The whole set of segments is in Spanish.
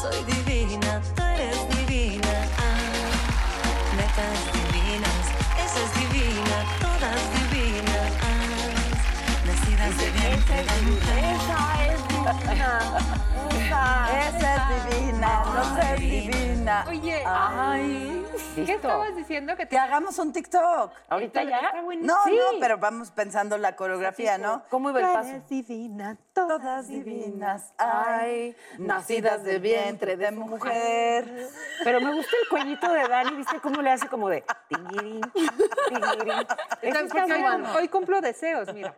Soy Oye, Ay. ¿qué estabas diciendo? Que Que hagamos un TikTok. ¿Ahorita ya? No, Sí. no, pero vamos pensando la coreografía, ¿no? ¿Cómo iba el paso? eres divina, todas divinas. Ay, nacidas de vientre de mujer. Pero me gusta el cuellito de Dani, ¿viste cómo le hace como de tingirín, tingirín? Eso Está- está porque hoy, bueno. hoy cumplo deseos, mira.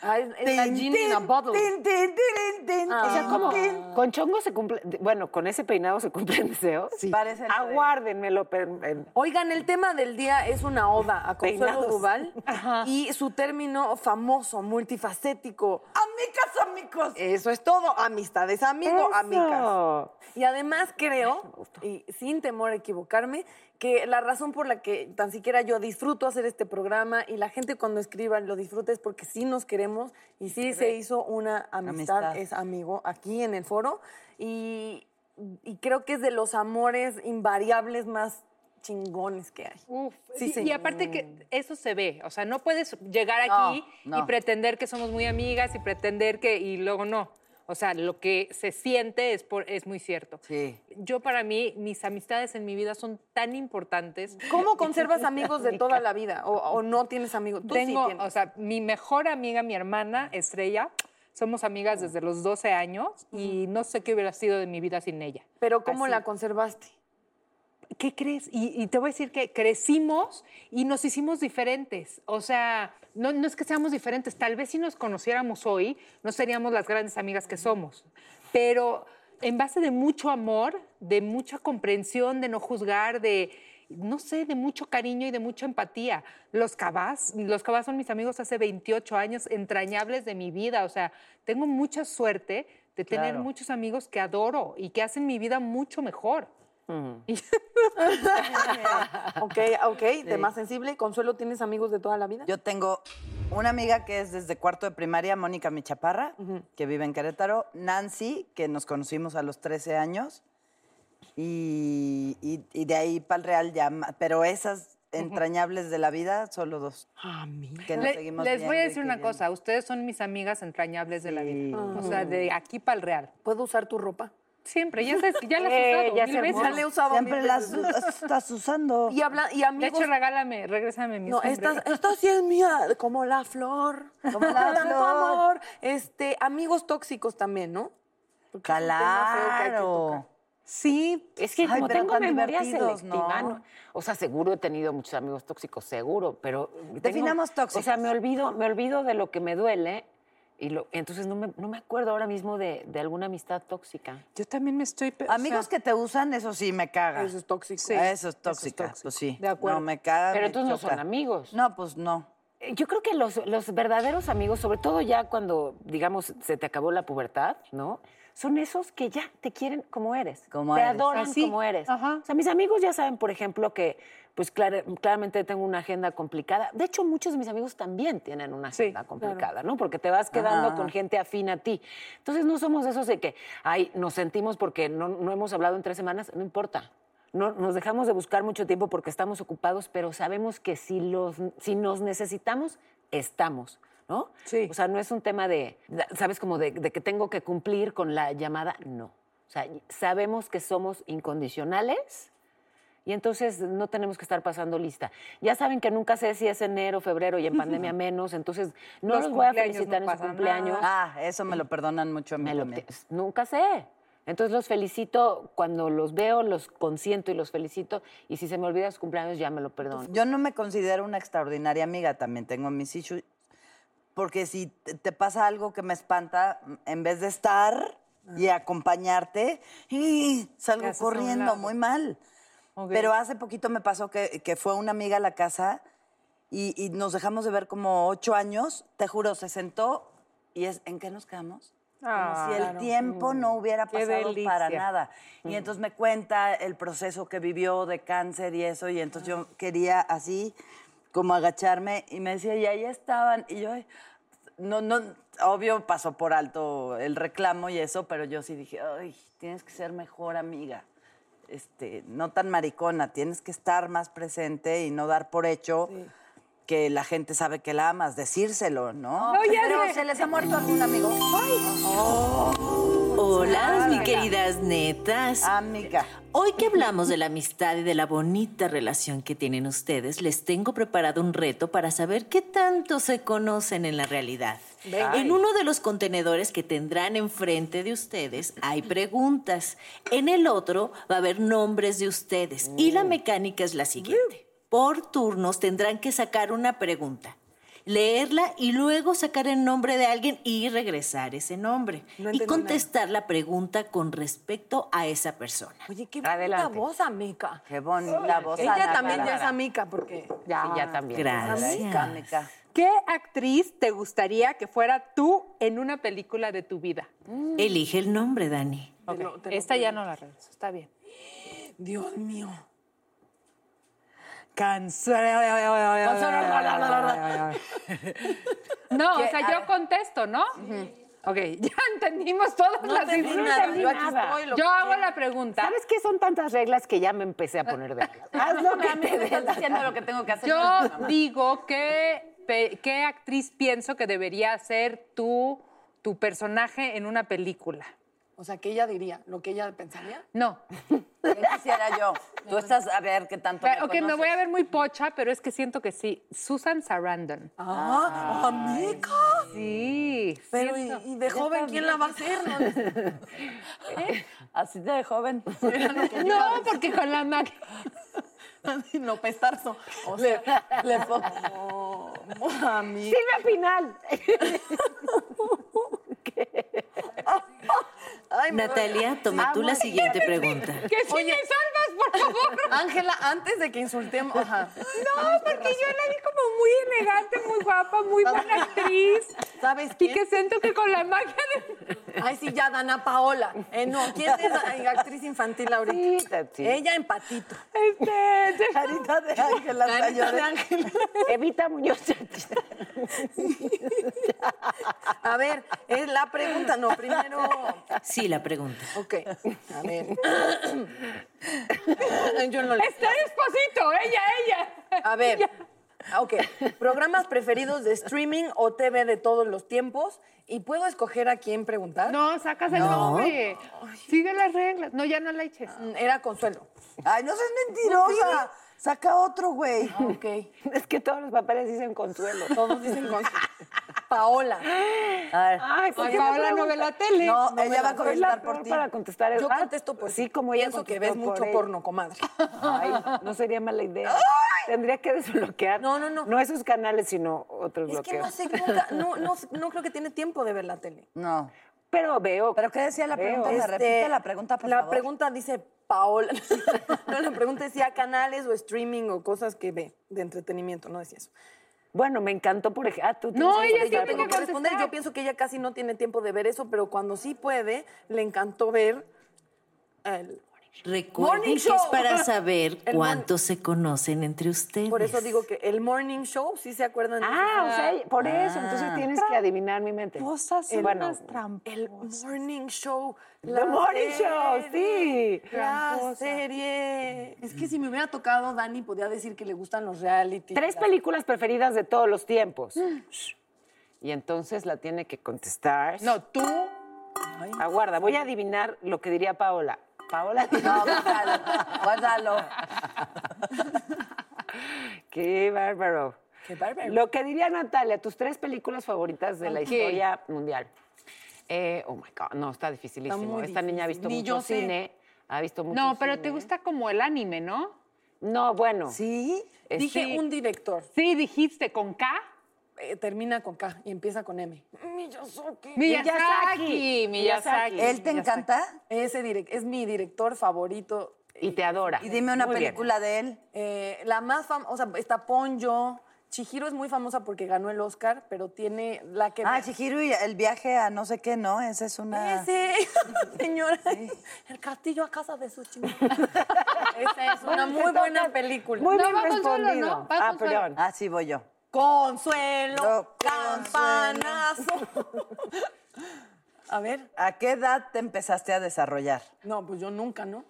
Ah, es, la in a bottle. tin, tin, tin, tin, O sea, tin, como tin. con chongo se cumple, bueno, con ese peinado se cumplen deseos. Sí. Parece lo de- Aguárdenmelo. per- en- Oigan, el tema del día es una oda a Consuelo. Duval y su término famoso, multifacético. Amicas, amigos. Eso es todo, amistades, amigos, amigas. Eso. Y además creo, y sin temor a equivocarme, que la razón por la que tan siquiera yo disfruto hacer este programa y la gente cuando escriban lo disfruta es porque sí nos queremos y sí se hizo una amistad, Amistad. es amigo aquí en el foro y, y creo que es de los amores invariables más chingones que hay. Uf, Sí, y, sí. y aparte que eso se ve, o sea, no puedes llegar No, aquí y pretender que somos muy amigas y pretender que y luego no. O sea, lo que se siente es por, es muy cierto. Sí. Yo para mí mis amistades en mi vida son tan importantes. ¿Cómo conservas amigos de toda la vida? ¿O, o no tienes amigos? Tú sí Tengo, tienes. o sea, mi mejor amiga, mi hermana Estrella, somos amigas desde los 12 años y no sé qué hubiera sido de mi vida sin ella. Pero ¿cómo Así. la conservaste? ¿Qué crees? Y, y te voy a decir que crecimos y nos hicimos diferentes. O sea, no, no es que seamos diferentes, tal vez si nos conociéramos hoy, no seríamos las grandes amigas que somos. Pero en base de mucho amor, de mucha comprensión, de no juzgar, de, no sé, de mucho cariño y de mucha empatía. Los cabás, los cabás son mis amigos hace 28 años, entrañables de mi vida. O sea, tengo mucha suerte de tener muchos amigos que adoro y que hacen mi vida mucho mejor. Y- Ok, ok, de más sensible. Consuelo, ¿tienes amigos de toda la vida? Yo tengo una amiga que es desde cuarto de primaria, Mónica Michaparra, que vive en Querétaro. Nancy, que nos conocimos a los 13 años. Y, y- y de ahí para el Real ya. Pero esas entrañables de la vida, solo dos. Que nos Le- seguimos les voy a decir una cosa, ustedes son mis amigas entrañables de la vida. O sea, de aquí para el real. ¿Puedo usar tu ropa? Siempre, ya, sabes, ya las Eh, he usado ya mil veces. Ya le he usado Siempre mil las estás usando. Y, habla, y De hecho, regálame, regrésame mi No, esta, esta sí es mía, como la flor. Como la flor. amor. Este, amigos tóxicos también, ¿no? Porque es un tema feo que hay que Claro. Sí, es que Ay, como pero tengo memoria selectiva, ¿no? ¿no? O sea, seguro he tenido muchos amigos tóxicos, seguro, pero... tengo- Definamos O sea, me olvido, me olvido de lo que me duele y lo, entonces no me, no me acuerdo ahora mismo de, de alguna amistad tóxica. Yo también me estoy... o Amigos sea, que te usan, eso sí me caga. Eso es tóxico. Sí. Eso es eso es tóxica, tóxico. pues sí. De acuerdo. No, me caga. Pero entonces no son amigos. No, pues no. Eh, Yo creo que los, los verdaderos amigos, sobre todo ya cuando, digamos, se te acabó la pubertad, ¿no? Son esos que ya te quieren como eres. Como te eres. adoran Así, como eres. ajá. O sea, mis amigos ya saben, por ejemplo, que pues clara- claramente tengo una agenda complicada. De hecho, muchos de mis amigos también tienen una Sí, agenda claro. complicada, ¿no? Porque te vas quedando Ajá, con gente afín a ti. Entonces, no somos esos de que, ay, nos sentimos porque no, no hemos hablado en tres semanas. No importa. No, nos dejamos de buscar mucho tiempo porque estamos ocupados, pero sabemos que si, los, si nos necesitamos, estamos, ¿no? Sí. O sea, no es un tema de, ¿sabes? Como de, de que tengo que cumplir con la llamada, no. O sea, sabemos que somos incondicionales y entonces no tenemos que estar pasando lista. Ya saben que nunca sé si es enero, febrero y en pandemia menos, entonces no Los los, voy a felicitar no en su cumpleaños. Ah, eso me lo perdonan mucho a mí Me lo- nunca sé. Entonces los felicito, cuando los veo, los consiento y los felicito. Y si se me olvida su cumpleaños, ya me lo perdono. Yo no me considero una extraordinaria amiga, también tengo mis issues. Porque si te pasa algo que me espanta, en vez de estar y acompañarte, ¡y! salgo corriendo muy mal. Ok. Pero hace poquito me pasó que, que fue una amiga a la casa y, y nos dejamos de ver como ocho años. Te juro, se sentó y es, ¿en qué nos quedamos? Como Ah, si el claro. tiempo no hubiera Qué pasado para nada. Y entonces me cuenta el proceso que vivió de cáncer y eso, y entonces yo quería así como agacharme y me decía, y ahí estaban, y yo, ay, no, no, obvio pasó por alto el reclamo y eso, pero yo sí dije, ay, tienes que ser mejor amiga, este, no tan maricona, tienes que estar más presente y no dar por hecho que la gente sabe que la amas, decírselo, ¿no? No, ya pero se les ha muerto algún amigo. Hola, mis queridas netas. Amiga. Hoy que hablamos de la amistad y de la bonita relación que tienen ustedes, les tengo preparado un reto para saber qué tanto se conocen en la realidad. En uno de los contenedores que tendrán enfrente de ustedes hay preguntas. En el otro va a haber nombres de ustedes. Y la mecánica es la siguiente. Por turnos tendrán que sacar una pregunta. Leerla y luego sacar el nombre de alguien y regresar ese nombre. No y contestar la pregunta con respecto a esa persona. Oye, qué bonita Adelante. voz, amica. Qué bonita voz. Ella Ana también ya es amica, porque... Ya, sí, ya también. Gracias. Amica. ¿Qué actriz te gustaría que fuera tú en una película de tu vida? Elige el nombre, Dani. Ok, lo- te lo Esta ya no la regreso, está bien. Dios mío. No, o sea, yo contesto, ¿no? Ok, ya entendimos todas No las instrucciones. yo aquí estoy, lo Yo que hago la pregunta. ¿Sabes qué? Son tantas reglas que ya me empecé a poner de Haz lo que te dé la diciendo lo que tengo que hacer. Yo digo que qué actriz pienso que debería ser tu, tu personaje en una película. O sea, que ella diría, lo que ella pensaría. No, ¿Qué quisiera yo? Tú estás a ver qué tanto pero, ok, me voy a ver muy pocha, pero es que siento que sí. Susan Sarandon. Ah, amiga. Sí. Pero, ¿y, de joven quién la va a hacer? No, Así de joven. No, porque con la máquina. no pestarzo. O sea, le pongo... amiga. Silvia Pinal. Ay. Natalia, toma tú la siguiente pregunta. Que si me salvas, por favor. Ángela, antes de que insultemos... Ajá. No, porque yo la vi como muy elegante, muy guapa, muy buena actriz. ¿Sabes Y quién? que siento que con la magia de... Ay, sí, ya, Dana Paola. Eh, no, ¿quién es la actriz infantil ahorita? Sí, sí. Ella en Patito. Este, Carita de Ángela. Carita de. Ángela. Evita Muñoz. A ver, es la pregunta, no, primero... Sí, la pregunta. Ok, a ver. Yo no le... Este esposito, ella, ella. A ver, ok. Programas preferidos de streaming o TV de todos los tiempos. ¿Y puedo escoger a quién preguntar? No, sacas el nombre. Sigue las reglas. No, ya no la eches. Mm, Era Consuelo. Ay, no seas mentirosa. Saca otro, güey. Ok. Es que todos los papeles dicen consuelo. Todos dicen Consuelo. Paola. A ver. Ay, ¿por Ay, qué Paola no ve la tele. No, ella va a contestar por ti. para contestar. Yo contesto por Sí, como ella Pienso que ves por mucho él. porno, comadre. Ay, no sería mala idea. Tendría que desbloquear. No, no, no. No esos canales, sino otros Es que no bloqueos. sé, nunca, no, no, no creo que tiene tiempo de ver la tele. No. Pero veo. ¿Pero qué decía la Veo. pregunta? ¿Me Este, repite la pregunta, por La favor? pregunta dice Paola. no, la pregunta decía canales o streaming o cosas que ve de entretenimiento, no decía eso. Bueno, me encantó, por ejemplo. Ah, tú No, tienes ella tengo que que responder. contestar. Yo pienso que ella casi no tiene tiempo de ver eso, pero cuando sí puede, le encantó ver el... Recuerden Morning que es show. para saber El cuánto se conocen entre ustedes. Por eso digo que el morning show, ¿sí se acuerdan? de Ah, o sea, por eso. Entonces tienes que adivinar mi mente. Cosas Eh, bueno, El morning show. The Morning Show, sí. La serie. Es que si me hubiera tocado, Dani podía decir que le gustan los reality. Tres películas preferidas de todos los tiempos. Y entonces la tiene que contestar. No, tú. Aguarda, voy a adivinar lo que diría Paola. Paola, No, guárdalo, guárdalo. qué bárbaro. Qué bárbaro. Lo que diría Natalia, tus tres películas favoritas de la historia mundial. Eh, oh my God, no, está dificilísimo. Esta niña ha visto. Ni mucho cine. Ha visto mucho No, pero te gusta como el anime, ¿no? No, bueno. ¿Sí? eh, Dije sí. un director. Sí, dijiste con K. eh, termina con K y empieza con M. Miyazaki. Miyazaki. Miyazaki. ¿Él te encanta? Ese direc- es mi director favorito. Y te adora. Y dime una Muy bien. película de él. Eh, la más famosa, o sea, está Ponyo. Chihiro es muy famosa porque ganó el Oscar, pero tiene la que... Ah, Chihiro y el viaje a no sé qué, ¿no? Esa es una... Ese, señora. El castillo a casa de Sushi. Esa es una muy buena película. Muy No, bien va respondido. ¿no? Va ah, perdón. Ah, sí, voy yo. Consuelo, No, campanazo. A ver, ¿A qué edad te empezaste a desarrollar? no, pues yo nunca, ¿no?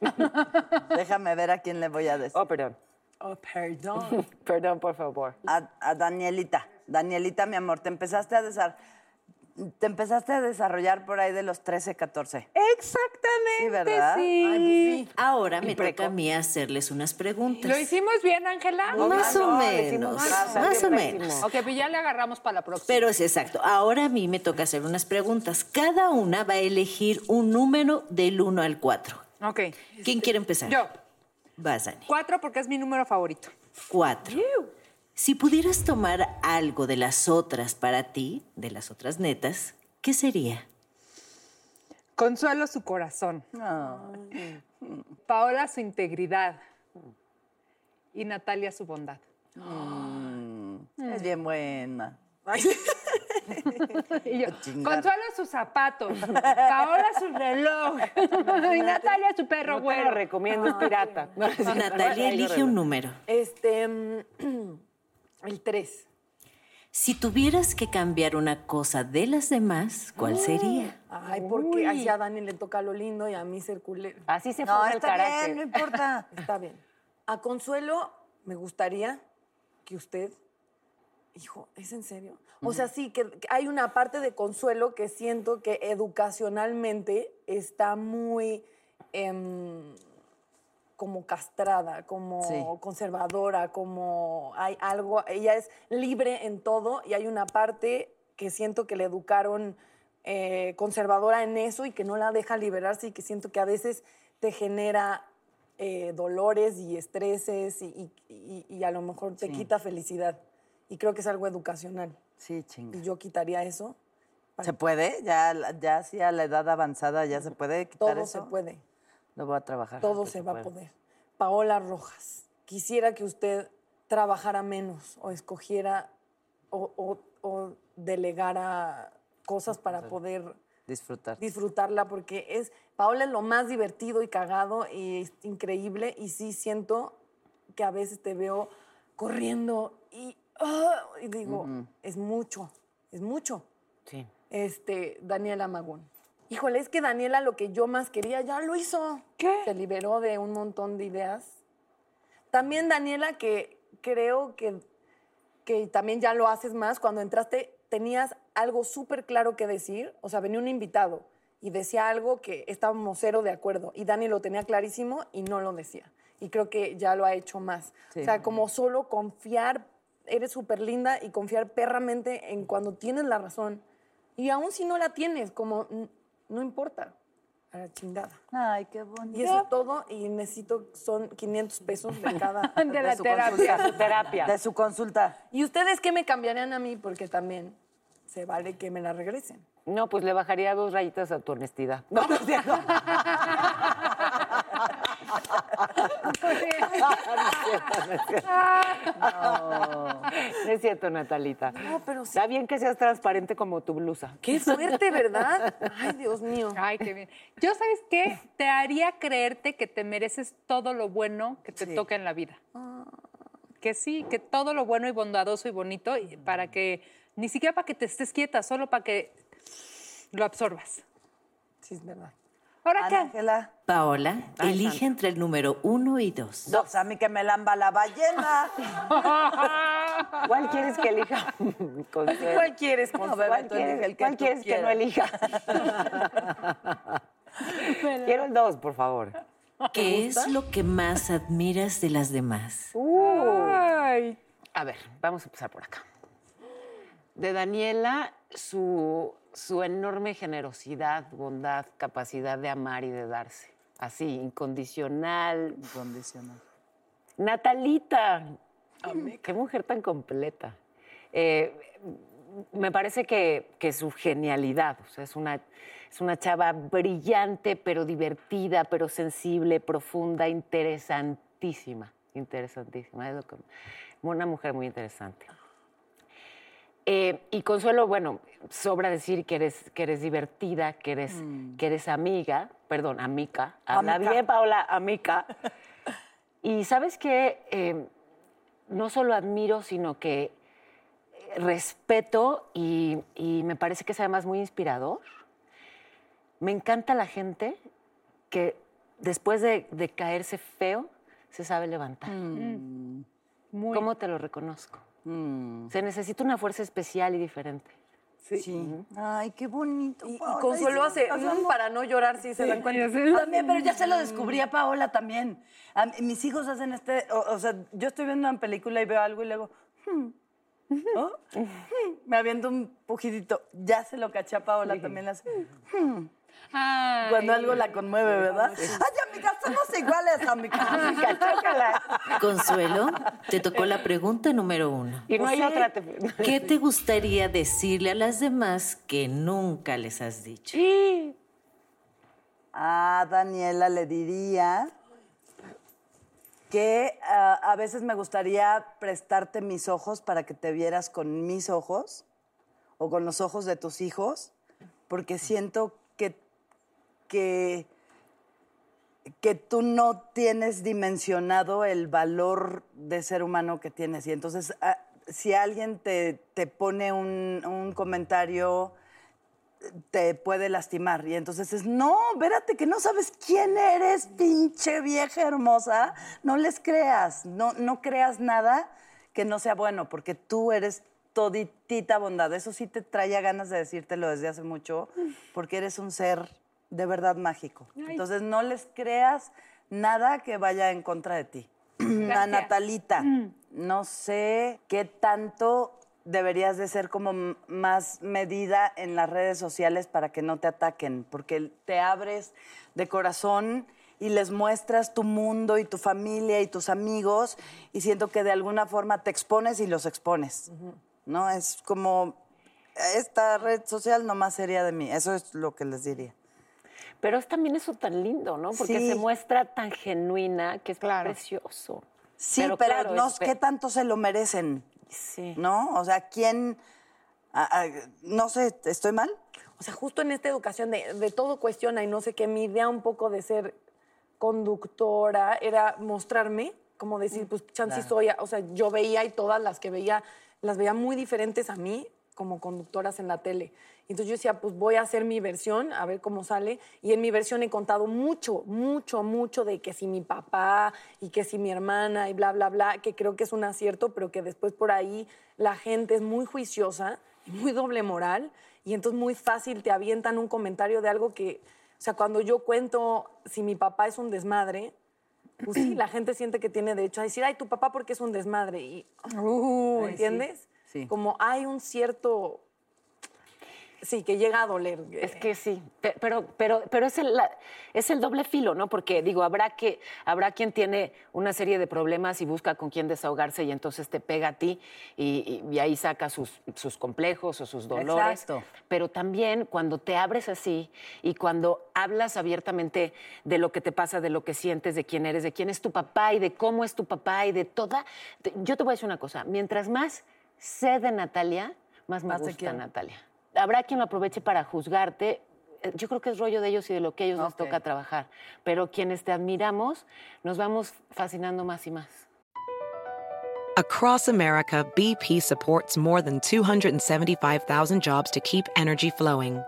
Déjame ver a quién le voy a decir. Oh, perdón. Oh, perdón. Perdón, por favor. A, a Danielita. Danielita, mi amor, te empezaste a desarrollar... Te empezaste a desarrollar por ahí de los 13, 14. Exactamente, Sí, ¿verdad? sí. Ay, pues sí. Ahora me toca a mí hacerles unas preguntas. ¿Lo hicimos bien, Ángela? Más o no, menos, más o menos. Ok, pues ya le agarramos para la próxima. Pero es exacto. Ahora a mí me toca hacer unas preguntas. Cada una va a elegir un número del 1 al 4. Ok. ¿Quién quiere empezar? Yo. Vas, Dani. Cuatro porque es mi número favorito. 4. Si pudieras tomar algo de las otras para ti, de las otras netas, ¿qué sería? Consuelo su corazón. Paola su integridad. Y Natalia su bondad. Es bien buena. Y yo. Consuelo sus zapatos. Paola su reloj. y Natalia su perro No te lo recomiendo, es pirata. Natalia, elige un número. Este, mm, el 3. Si tuvieras que cambiar una cosa de las demás, ¿cuál sería? Ay, porque así a Dani le toca lo lindo y a mí ser culero. Así se No, forma el está carácter. bien, no importa. Está bien. A Consuelo me gustaría que usted, hijo, ¿es en serio? O sea, sí, que, que hay una parte de Consuelo que siento que educacionalmente está muy em, como castrada, como Sí. conservadora, como hay algo, ella es libre en todo y hay una parte que siento que le educaron eh, conservadora en eso y que no la deja liberarse y que siento que a veces te genera eh, dolores y estreses y, y- y- y a lo mejor te quita felicidad. Y creo que es algo educacional. Sí, chinga. Y yo quitaría eso. ¿Se puede? Ya, ya sí a la edad avanzada ya se puede quitar Todo eso. se puede. Lo voy a trabajar. Todo se va a poder. Paola Rojas, quisiera que usted trabajara menos o escogiera o, o- o delegara cosas para poder Disfrutar. disfrutarla porque es Paola es lo más divertido y cagado y es increíble y sí siento que a veces te veo corriendo y, ah, y digo, es mucho, es mucho. Sí. Este, Daniela Magún. Híjole, es que Daniela lo que yo más quería ya lo hizo. ¿Qué? Se liberó de un montón de ideas. También Daniela, que creo que, que también ya lo haces más, cuando entraste tenías algo súper claro que decir, o sea, venía un invitado y decía algo que estábamos cero de acuerdo y Dani lo tenía clarísimo y no lo decía. Y creo que ya lo ha hecho más. Sí. O sea, como solo confiar, eres súper linda y confiar perramente en cuando tienes la razón. Y aún si no la tienes, como no importa, a la chingada. Ay, qué bonito. Y eso es todo, y necesito, son 500 pesos de cada. De la su terapia. consulta. Su terapia. De su consulta. ¿Y ustedes qué me cambiarían a mí? Porque también se vale que me la regresen. No, pues le bajaría dos rayitas a tu honestidad. No, no es No es cierto, Natalita. No, pero sí. Está bien que seas transparente como tu blusa. Qué suerte, ¿verdad? Ay, Dios mío. Ay, qué bien. Yo, ¿sabes qué? Te haría creerte que te mereces todo lo bueno que te Sí. toca en la vida. Que sí, que todo lo bueno y bondadoso y bonito, y para que, ni siquiera para que te estés quieta, solo para que lo absorbas. Sí, es verdad. ¿Ahora Ana qué? Ángela. Paola, elige entre el número uno y dos. Dos, a mí que me lamba la ballena. ¿Cuál quieres que elija? Consuelo? ¿Cuál quieres, Consuelo? el que ¿Cuál quieres que no elija? Quiero el dos, por favor. ¿Qué es lo que más admiras de las demás? Ay, A ver, vamos a empezar por acá. De Daniela, su, su enorme generosidad, bondad, capacidad de amar y de darse. Así, incondicional. Incondicional. Natalita, qué mujer tan completa. Eh, me parece que, que su genialidad, o sea, es una, es una chava brillante, pero divertida, pero sensible, profunda, interesantísima, interesantísima. Es lo que- una mujer muy interesante. Eh, y Consuelo, bueno, sobra decir que eres, que eres divertida, que eres, que eres amiga, perdón, amica. Habla Amica. bien, Paola, amica. Y sabes que no solo admiro, sino que respeto y, y me parece que es además muy inspirador. Me encanta la gente que después de, de caerse feo se sabe levantar. muy. ¿Cómo te lo reconozco? Se necesita una fuerza especial y diferente. Sí. Ay, qué bonito. Y. Consuelo sí, hace mm, para no llorar si se dan cuenta. También, pero ya se lo descubrí a Paola también. A mis hijos hacen este, o, o sea, yo estoy viendo una película y veo algo y luego, hmm, ¿no? Hmm, me aviento un pujidito. Ya se lo caché a Paola también. hmm, Ay. cuando algo la conmueve, ¿verdad? Ay, amiga, somos iguales, amiga. Consuelo, te tocó la pregunta número uno. Y no hay otra. te- ¿Qué te gustaría decirle a las demás que nunca les has dicho? A Daniela le diría que ah, a veces me gustaría prestarte mis ojos para que te vieras con mis ojos o con los ojos de tus hijos, porque siento que, que, tú no tienes dimensionado el valor de ser humano que tienes. Y entonces, ah, si alguien te, te pone un, un comentario te puede lastimar. Y entonces es, no, espérate, que no sabes quién eres, pinche vieja hermosa. No les creas, no, no creas nada que no sea bueno, porque tú eres toditita bondad. Eso sí te traía ganas de decírtelo desde hace mucho, porque eres un ser de verdad mágico. Entonces no les creas nada que vaya en contra de ti. A Natalita, no sé qué tanto deberías de ser como más medida en las redes sociales para que no te ataquen, porque te abres de corazón y les muestras tu mundo y tu familia y tus amigos y siento que de alguna forma te expones y los expones, ¿no? Es como, esta red social nomás sería de mí, eso es lo que les diría. Pero es también eso tan lindo, ¿no? Porque Sí. se muestra tan genuina que es Claro. precioso. Sí, pero, claro, no, es- ¿qué tanto se lo merecen? Sí. ¿No? O sea, ¿quién? ah, ah, no sé, ¿estoy mal? O sea, justo en esta educación de, de todo cuestiona y no sé qué, mi idea un poco de ser conductora era mostrarme, como decir, pues chance soy, o sea, yo veía y todas las que veía, las veía muy diferentes a mí como conductoras en la tele. Entonces yo decía, pues voy a hacer mi versión, a ver cómo sale. Y en mi versión he contado mucho, mucho, mucho de que si mi papá y que si mi hermana y bla, bla, bla, que creo que es un acierto, pero que después por ahí la gente es muy juiciosa y muy doble moral. Y entonces muy fácil te avientan un comentario de algo que, o sea, cuando yo cuento si mi papá es un desmadre, pues sí, la gente siente que tiene derecho a decir, ay, tu papá porque es un desmadre. Y, uh, ¿Entiendes? sí. Como hay un cierto... Sí, que llega a doler. Es que sí, pe- pero, pero, pero es, el, es el doble filo, ¿no? Porque digo, habrá, que, habrá quien tiene una serie de problemas y busca con quién desahogarse y entonces te pega a ti y, y- y ahí saca sus, sus complejos o sus dolores. Exacto. Pero también cuando te abres así y cuando hablas abiertamente de lo que te pasa, de lo que sientes, de quién eres, de quién es tu papá y de cómo es tu papá y de toda... Yo te voy a decir una cosa, mientras más sé de Natalia, más me Más gusta. Natalia. Habrá quien lo aproveche para juzgarte. Eh, Yo creo que es rollo de ellos y de lo que a ellos les toca trabajar. Pero quienes te admiramos, nos vamos fascinando más y más. Across America, BP supports more than 275,000 jobs to keep energy flowing.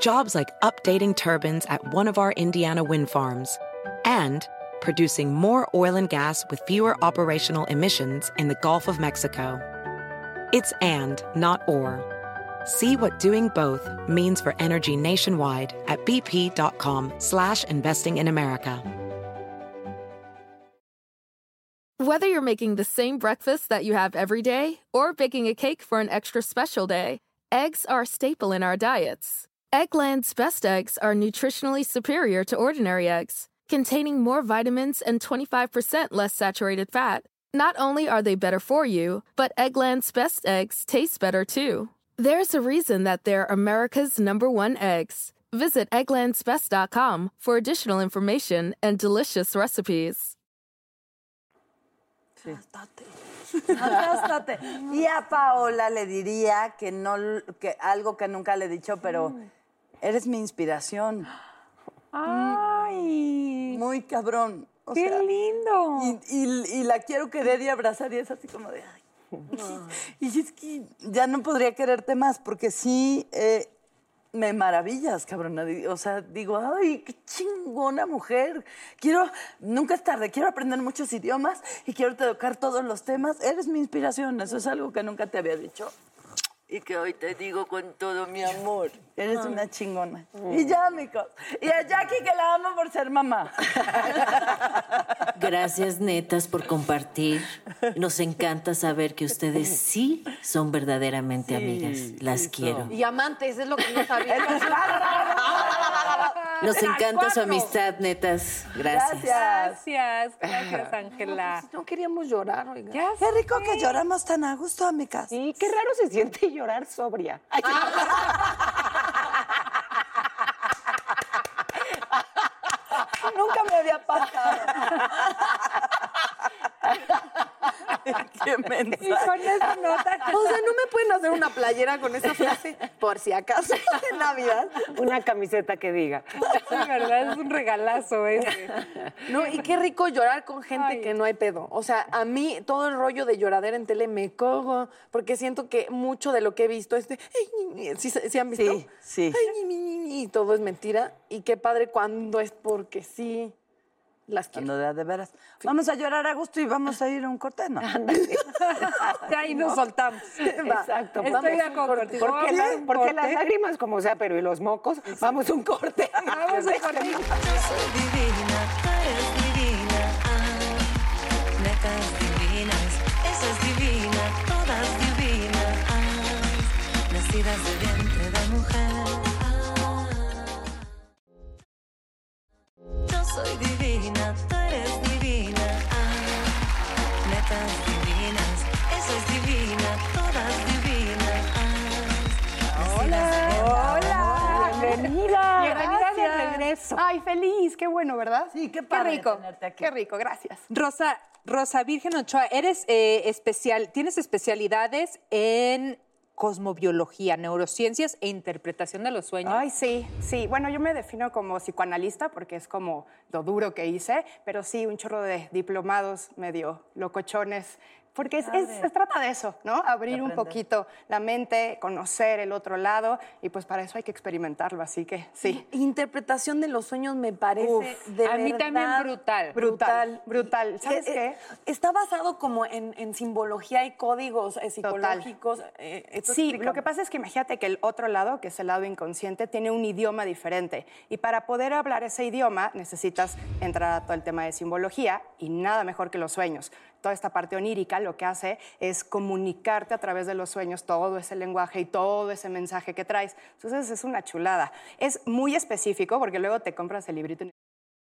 Jobs like updating turbines at one of our Indiana wind farms and producing more oil and gas with fewer operational emissions in the Gulf of Mexico. It's and, not or. See what doing both means for energy nationwide at bp.com slash investing in America. Whether you're making the same breakfast that you have every day or baking a cake for an extra special day, eggs are a staple in our diets. Eggland's best eggs are nutritionally superior to ordinary eggs, containing more vitamins and 25% less saturated fat. Not only are they better for you, but Eggland's best eggs taste better too. There's a reason that they're America's number one eggs. Visit egglandsbest.com for additional information and delicious recipes. Maltrástate. Y a Paola le diría que no, que algo que nunca le he dicho, pero mm. eres mi inspiración. Ay, Muy cabrón. O qué sea, lindo. Y, y- y la quiero querer y abrazar y es así como de... ay. Y es que ya no podría quererte más porque sí eh, me maravillas, cabrona. O sea, digo, ay, qué chingona mujer. Quiero, nunca es tarde, quiero aprender muchos idiomas y quiero tocar todos los temas. Eres mi inspiración, eso es algo que nunca te había dicho. Y que hoy te digo con todo mi amor. Eres una chingona. Y ya, amigos. Y a Jackie que la amo por ser mamá. Gracias, netas, por compartir. Nos encanta saber que ustedes sí son verdaderamente amigas. Las quiero. Y amantes, es lo que no sabía. Nos encanta su amistad, netas. Gracias. Gracias, gracias, Ángela. No queríamos llorar, oiga. Ya Qué rico que lloramos tan a gusto, amigas. Sí, qué raro se siente llorar sobria. Ay, Nunca me había pasado. Qué Y con esa nota. O sea, no me pueden hacer una playera con esa frase, por si acaso, de Navidad. Una camiseta que diga. Sí, verdad, es un regalazo ese. No, y qué rico llorar con gente Ay. que no hay pedo. O sea, a mí todo el rollo de lloradera en tele me cojo, porque siento que mucho de lo que he visto es de... ¿Sí, sí han visto? Sí, sí. Ay, y todo es mentira. Y qué padre cuando es porque sí las quiero. Cuando de, de veras. Vamos a llorar a gusto y vamos a ir a un corte, ¿no? Ahí nos soltamos. Exacto. Estoy de acuerdo. Porque, Vamos la- porque las lágrimas, como sea, pero y los mocos, vamos a un corte. Vamos a un corte. Yo soy divina, eres divina. Ah, netas divinas, esa es divina, todas divinas. Ah, nacidas de vientre Ay, feliz, qué bueno, ¿verdad? Sí, qué padre rico, tenerte aquí. qué rico, gracias. Rosa, Rosa Virgen Ochoa, eres eh, especial, tienes especialidades en cosmobiología, neurociencias e interpretación de los sueños. Ay, sí, sí. Bueno, yo me defino como psicoanalista porque es como lo duro que hice, pero sí, un chorro de diplomados medio locochones. Porque es, es- se trata de eso, ¿no? Abrir un poquito la mente, conocer el otro lado, y pues para eso hay que experimentarlo, así que sí. Interpretación de los sueños me parece Uf, de a mí también verdad brutal. Brutal, brutal. ¿Sabes Eh, qué? Está basado como en, en simbología y códigos eh, psicológicos. eh, Sí, lo que pasa es que imagínate que el otro lado, que es el lado inconsciente, tiene un idioma diferente. Y para poder hablar ese idioma necesitas entrar a todo el tema de simbología y nada mejor que los sueños. Toda esta parte onírica lo que hace es comunicarte a través de los sueños todo ese lenguaje y todo ese mensaje que traes. Entonces es una chulada. Es muy específico porque luego te compras el librito.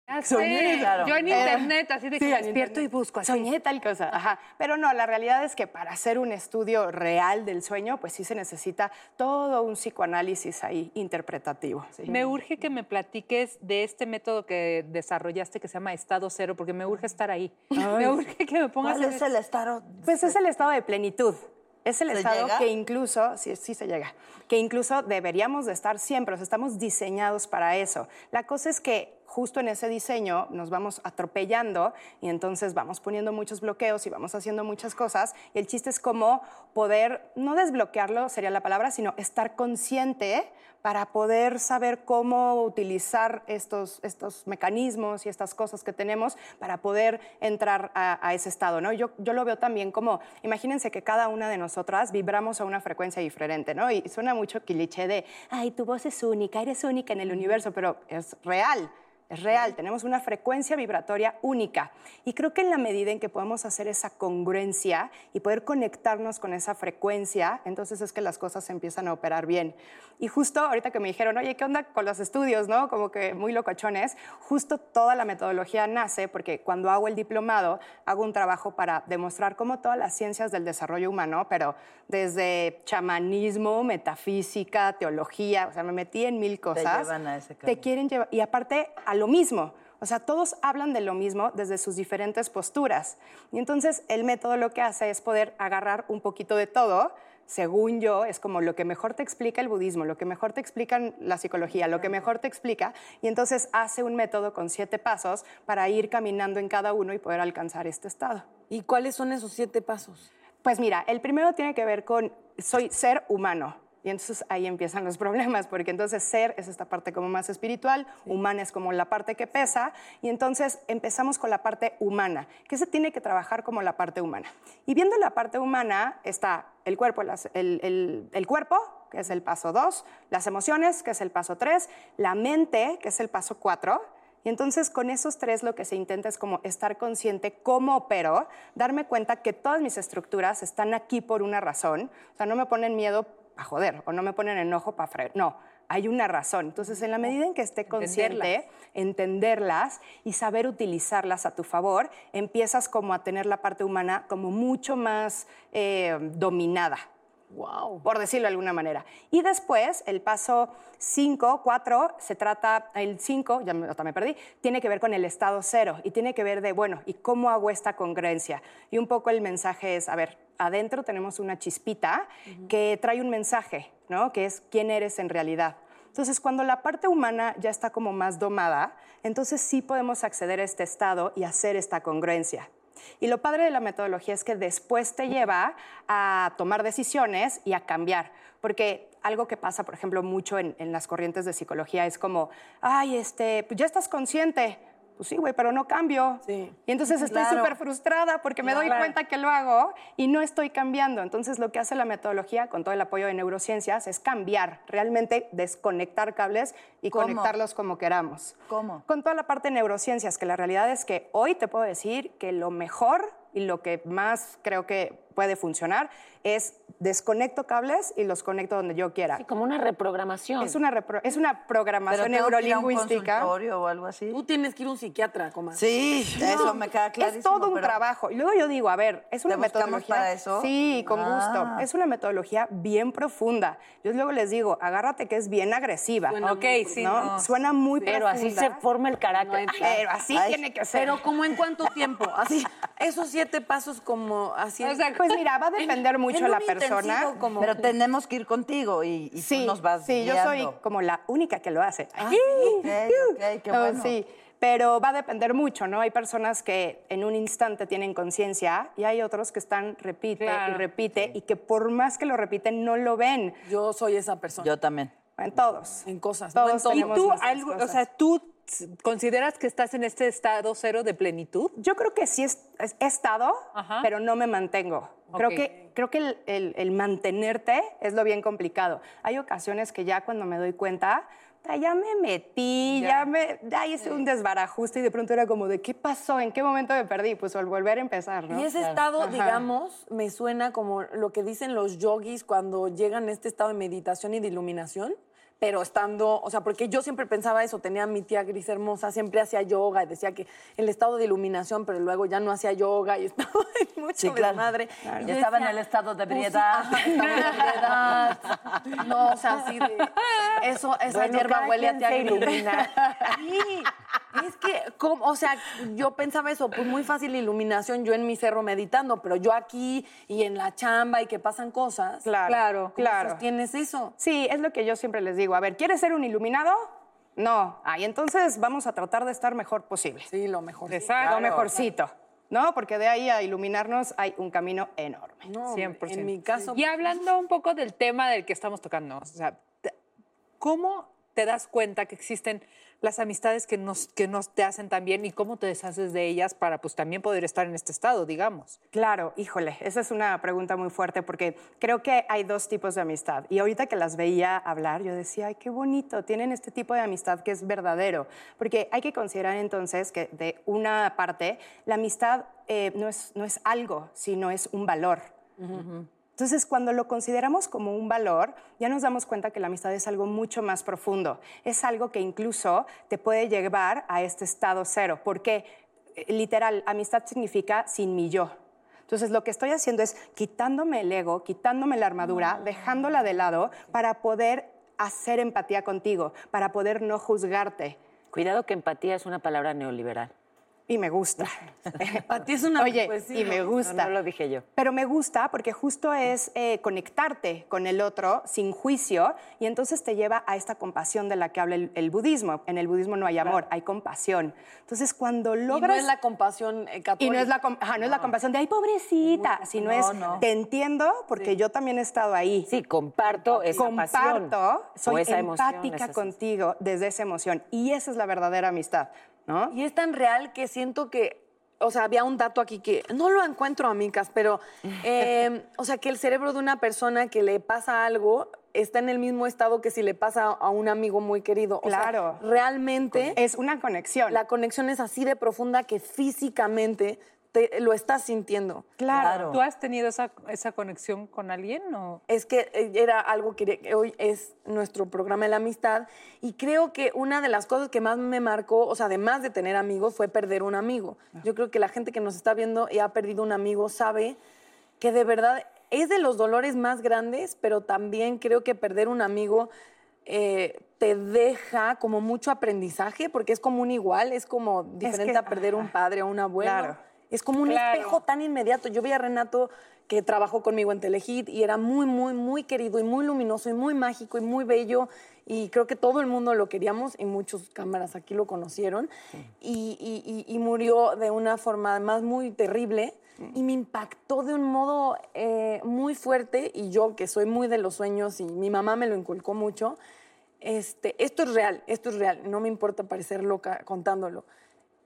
Y Ya sé, Soñé, claro. Yo en internet, así de que Sí, en despierto y busco así. Soñé tal cosa, ajá. Pero no, la realidad es que para hacer un estudio real del sueño, pues sí se necesita todo un psicoanálisis ahí interpretativo. sí. Me urge que me platiques de este método que desarrollaste que se llama estado cero, porque me urge estar ahí. Me urge que me pongas ¿Cuál es el estado? Pues es el estado de plenitud. Es el ¿Se estado llega? que incluso, sí, sí se llega, que incluso deberíamos de estar siempre, o sea, estamos diseñados para eso. La cosa es que justo en ese diseño nos vamos atropellando y entonces vamos poniendo muchos bloqueos y vamos haciendo muchas cosas. Y el chiste es como poder, no desbloquearlo sería la palabra, sino estar consciente para poder saber cómo utilizar estos, estos mecanismos y estas cosas que tenemos para poder entrar a, a ese estado, ¿no? Yo, yo lo veo también como, imagínense que cada una de nosotras vibramos a una frecuencia diferente, ¿no? Y suena mucho cliché de, ay, tu voz es única, eres única en el universo, pero es real. Es real, tenemos una frecuencia vibratoria única. Y creo que en la medida en que podemos hacer esa congruencia y poder conectarnos con esa frecuencia, entonces es que las cosas empiezan a operar bien. Y justo ahorita que me dijeron, oye, ¿qué onda con los estudios? ¿no? Como que muy locochones. Justo toda la metodología nace porque cuando hago el diplomado, hago un trabajo para demostrar cómo todas las ciencias del desarrollo humano, pero desde chamanismo, metafísica, teología, o sea, me metí en mil cosas. llevan a ese Te quieren llevar, y aparte a lo mismo. O sea, todos hablan de lo mismo desde sus diferentes posturas. Y entonces el método lo que hace es poder agarrar un poquito de todo. Según yo, es como lo que mejor te explica el budismo, lo que mejor te explica la psicología, lo que mejor te explica. Y entonces hace un método con siete pasos para ir caminando en cada uno y poder alcanzar este estado. ¿Y cuáles son esos siete pasos? Pues mira, el primero tiene que ver con soy ser humano. Y entonces ahí empiezan los problemas, porque entonces ser es esta parte como más espiritual, humana es como la parte que pesa, y entonces empezamos con la parte humana, que se tiene que trabajar como la parte humana. Y viendo la parte humana está el cuerpo, las- el, el- el cuerpo, que es el paso 2, las emociones, que es el paso 3, la mente, que es el paso 4, y entonces con esos tres lo que se intenta es como estar consciente cómo opero, darme cuenta que todas mis estructuras están aquí por una razón, o sea, no me ponen miedo a joder o no me ponen enojo para freír, no, hay una razón. Entonces, en la medida en que esté consciente, entenderlas y saber utilizarlas a tu favor, empiezas como a tener la parte humana como mucho más eh, dominada Wow. por decirlo de alguna manera. Y después, el paso 5, 4, se trata, el 5, ya me, me perdí, tiene que ver con el estado cero y tiene que ver de, bueno, ¿y cómo hago esta congruencia? Y un poco el mensaje es, a ver, adentro tenemos una chispita que trae un mensaje, ¿no? Que es quién eres en realidad. Entonces, cuando la parte humana ya está como más domada, entonces sí podemos acceder a este estado y hacer esta congruencia. Y lo padre de la metodología es que después te lleva a tomar decisiones y a cambiar. Porque algo que pasa, por ejemplo, mucho en, las corrientes de psicología es como, ay, este, pues ya estás consciente. Pues sí, güey, pero no cambio. Sí. Y entonces estoy Claro. súper frustrada porque me doy Claro. cuenta que lo hago y no estoy cambiando. Entonces lo que hace la metodología con todo el apoyo de neurociencias es cambiar, realmente desconectar cables y ¿Cómo? conectarlos como queramos. ¿Cómo? Con toda la parte de neurociencias, que la realidad es que hoy te puedo decir que lo mejor y lo que más creo que puede funcionar es desconecto cables y los conecto donde yo quiera. Sí, como una reprogramación. Es una, repro- es una Pero programación tengo que ir a un neurolingüística. o algo así. Tú tienes que ir a un psiquiatra, comadre. Sí, eso me queda clarísimo. Es todo un pero- trabajo. Y luego yo digo, a ver, es una ¿Te metodología. para eso? Sí, con Ah. gusto. Es una metodología bien profunda. Yo luego les digo, agárrate que es bien agresiva. Suena Ok, muy sí, ¿no? no. Suena muy Pero así se forma el carácter. Pero así Ay, tiene que ser. Pero ¿como en cuánto tiempo? Así, esos siete pasos como así. O sea, Pues mira, va a depender En- mucho de la persona. como- Pero tenemos que ir contigo y, y Sí, tú nos vas sí, yo soy como la única que lo hace. Ah, qué No, bueno. Sí, pero va a depender mucho, ¿no? Hay personas que en un instante tienen conciencia y hay otros que están repite y repite y que por más que lo repiten no lo ven. Yo soy esa persona. Yo también. En todos. En cosas, no Todos en todo. ¿Y tú, algo, o sea, tú consideras que estás en este estado cero de plenitud? Yo creo que sí es- es- he estado, Ajá. pero no me mantengo. Creo Ok. que, creo que el, el- el mantenerte es lo bien complicado. Hay ocasiones que ya cuando me doy cuenta, "Ah, ya me metí, ya, me ya hice un desbarajuste y de pronto era como de, ¿qué pasó? ¿En qué momento me perdí? Pues al volver a empezar, ¿no? Y ese estado, Ajá. digamos, me suena como lo que dicen los yogis cuando llegan a este estado de meditación y de iluminación, pero estando, o sea, porque yo siempre pensaba eso, tenía a mi tía gris hermosa, siempre hacía yoga y decía que el estado de iluminación, pero luego ya no hacía yoga y estaba en mucho Sí, claro. desmadre. Claro. Y estaba en el estado de pues ebriedad. No, o sea, así de, eso, esa Bueno, hierba huele a tía gris. ilumina. Sí, es que, ¿cómo? o sea, yo pensaba eso, pues muy fácil iluminación yo en mi cerro meditando, pero yo aquí y en la chamba y que pasan cosas. Claro, Claro, claro. ¿Tienes eso? Sí, es lo que yo siempre les digo. A ver, ¿quieres ser un iluminado? No, ay, entonces vamos a tratar de estar mejor posible. Sí, lo mejor. Exacto. Lo mejorcito. ¿No? Porque de ahí a iluminarnos hay un camino enorme. No, 100%. En mi caso, Y hablando un poco del tema del que estamos tocando, o sea, ¿cómo te das cuenta que existen las amistades que nos, que nos te hacen tan bien y cómo te deshaces de ellas para pues también poder estar en este estado, digamos? Claro, híjole, esa es una pregunta muy fuerte porque creo que hay dos tipos de amistad. Y ahorita que las veía hablar, yo decía, ay, qué bonito, tienen este tipo de amistad que es verdadero. Porque hay que considerar entonces que de una parte, la amistad eh, no, es, no es algo, sino es un valor. Entonces, cuando lo consideramos como un valor, ya nos damos cuenta que la amistad es algo mucho más profundo. Es algo que incluso te puede llevar a este estado cero. Porque, eh, literal, amistad significa sin mi yo. Entonces, lo que estoy haciendo es quitándome el ego, quitándome la armadura, dejándola de lado para poder hacer empatía contigo, para poder no juzgarte. Cuidado que empatía es una palabra neoliberal. Y me gusta. a ti es una Oye, poesía. y me gusta. No, no lo dije yo. Pero me gusta porque justo es eh, conectarte con el otro sin juicio y entonces te lleva a esta compasión de la que habla el, el budismo. En el budismo no hay amor, hay compasión. Entonces cuando Y no logras... es la compasión eh, católica. Y no es la, ajá, no es la compasión de, ay, pobrecita, sino es, te entiendo porque yo también he estado ahí. Sí, comparto esa pasión. Comparto, soy o esa emoción, empática esa contigo desde esa emoción. Y esa es la verdadera amistad, ¿no? Y es tan real que siento que, o sea, había un dato aquí que no lo encuentro, amigas, pero, eh, o sea, que el cerebro de una persona que le pasa algo está en el mismo estado que si le pasa a un amigo muy querido. O sea, Claro. realmente Es una conexión. la conexión es así de profunda que físicamente te, lo estás sintiendo. claro. ¿Tú has tenido esa, esa conexión con alguien o...? Es que eh, era algo que, que hoy es nuestro programa de la amistad y creo que una de las cosas que más me marcó, o sea, además de tener amigos, fue perder un amigo. Yo creo que la gente que nos está viendo y ha perdido un amigo sabe que de verdad es de los dolores más grandes, pero también creo que perder un amigo eh, te deja como mucho aprendizaje, porque es como un igual, es como diferente a perder un padre o un abuelo. Claro. Es como un Claro. espejo tan inmediato. Yo vi a Renato que trabajó conmigo en Telehit y era muy, muy, muy querido y muy luminoso y muy mágico y muy bello. Y creo que todo el mundo lo queríamos y muchos cámaras aquí lo conocieron. Y, y- y- y murió de una forma además muy terrible y me impactó de un modo eh, muy fuerte. Y yo, que soy muy de los sueños y mi mamá me lo inculcó mucho, este, esto es real, esto es real. No me importa parecer loca contándolo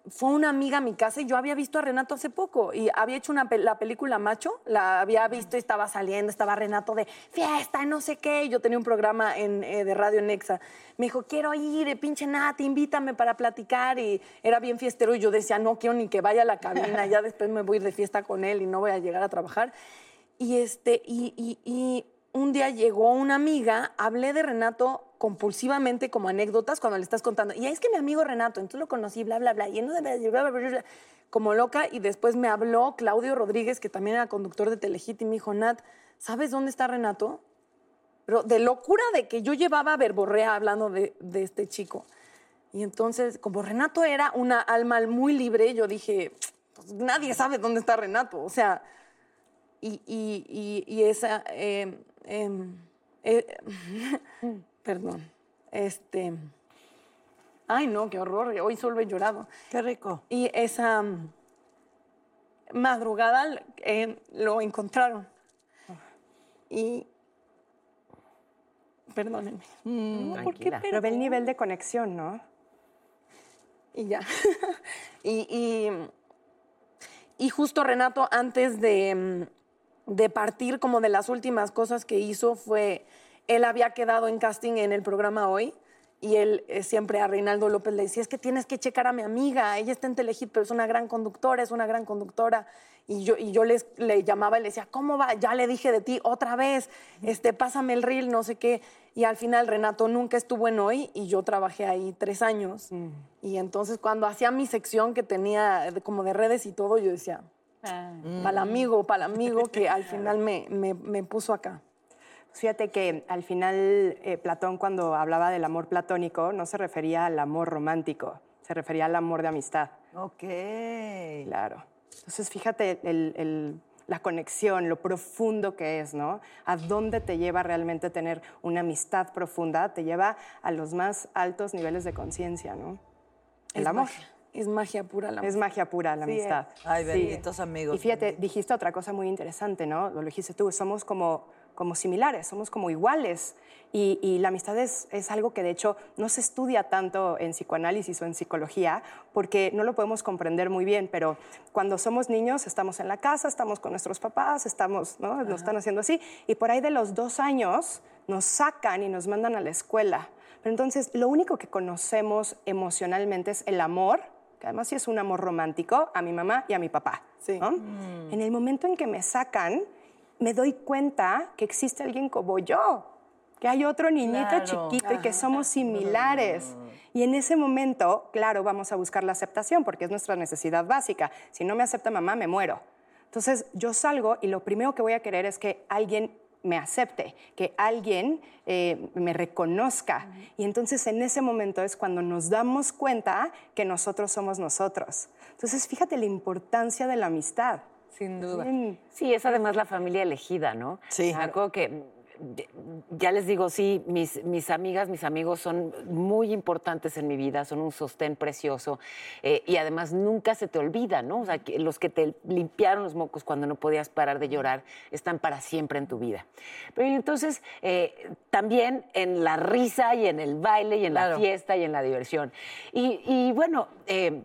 fue una amiga a mi casa y yo había visto a Renato hace poco y había hecho una, la película Macho, la había visto y estaba saliendo, estaba Renato de fiesta, no sé qué. y Yo tenía un programa en, eh, de Radio Nexa. Me dijo, quiero ir, eh, pinche Nati, invítame para platicar. Y era bien fiestero y yo decía, no quiero ni que vaya a la cabina, ya después me voy a ir de fiesta con él y no voy a llegar a trabajar. Y, este, y, y- y un día llegó una amiga, hablé de Renato compulsivamente como anécdotas cuando le estás contando. Y es que mi amigo Renato, entonces lo conocí, bla, bla, bla, y no bla, bla, bla, como loca. Y después me habló Claudio Rodríguez, que también era conductor de Telehit, y me dijo, Nat, ¿sabes dónde está Renato? Pero de locura de que yo llevaba verborrea hablando de, este chico. Y entonces, como Renato era una alma muy libre, yo dije, nadie sabe dónde está Renato. O sea, y, y- y- y esa... eh, em, eh, perdón. Este... Ay, no, qué horror. Hoy solo he llorado. Qué rico. Y esa mm, madrugada eh, lo encontraron. Y... Perdónenme. Tranquila. Pero ve el nivel de conexión, ¿no? y ya. y, y, y justo Renato, antes de, mm, de partir, como de las últimas cosas que hizo fue, él había quedado en casting en el programa hoy y él eh, siempre a Reinaldo López le decía, es que tienes que checar a mi amiga, ella está en Telehit, pero es una gran conductora, es una gran conductora. Y yo, y yo les, le llamaba y le decía, ¿cómo va? Ya le dije de ti otra vez, este, pásame el reel, no sé qué. Y al final Renato nunca estuvo en hoy y yo trabajé ahí tres años. Y entonces cuando hacía mi sección que tenía como de redes y todo, yo decía, para el amigo, para el amigo que al final me, me, me puso acá. Fíjate que al final eh, Platón cuando hablaba del amor platónico no se refería al amor romántico, se refería al amor de amistad. Ok. Claro. Entonces fíjate el- el- la conexión, lo profundo que es, ¿no? A dónde te lleva realmente tener una amistad profunda, te lleva a los más altos niveles de conciencia, ¿no? El Es amor. magia, Es magia pura la Es magia pura la Sí, amistad. Ay, Sí. benditos amigos. Y fíjate, dijiste otra cosa muy interesante, ¿no? Lo dijiste tú, somos como, como similares, somos como iguales. Y, y la amistad es, es algo que de hecho no se estudia tanto en psicoanálisis o en psicología porque no lo podemos comprender muy bien, pero cuando somos niños estamos en la casa, estamos con nuestros papás, estamos, ¿no? Nos están haciendo así. Y por ahí de los dos años nos sacan y nos mandan a la escuela. Pero entonces lo único que conocemos emocionalmente es el amor, que además sí es un amor romántico, a mi mamá y a mi papá. Sí. ¿no? Mm. En el momento en que me sacan, me doy cuenta que existe alguien como yo, que hay otro niñito Claro. chiquito y que somos similares. Y en ese momento, claro, vamos a buscar la aceptación porque es nuestra necesidad básica. Si no me acepta mamá, me muero. Entonces yo salgo y lo primero que voy a querer es que alguien me acepte, que alguien eh, me reconozca. Y entonces en ese momento es cuando nos damos cuenta que nosotros somos nosotros. Entonces fíjate la importancia de la amistad. Sin duda. Sí, es además la familia elegida, ¿no? Sí. Me acuerdo que, ya les digo, sí, mis, mis amigas, mis amigos son muy importantes en mi vida, son un sostén precioso eh, y además nunca se te olvida, ¿no? O sea, que los que te limpiaron los mocos cuando no podías parar de llorar están para siempre en tu vida. Pero entonces, eh, también en la risa y en el baile y en la fiesta y en la diversión. Y, y bueno, eh,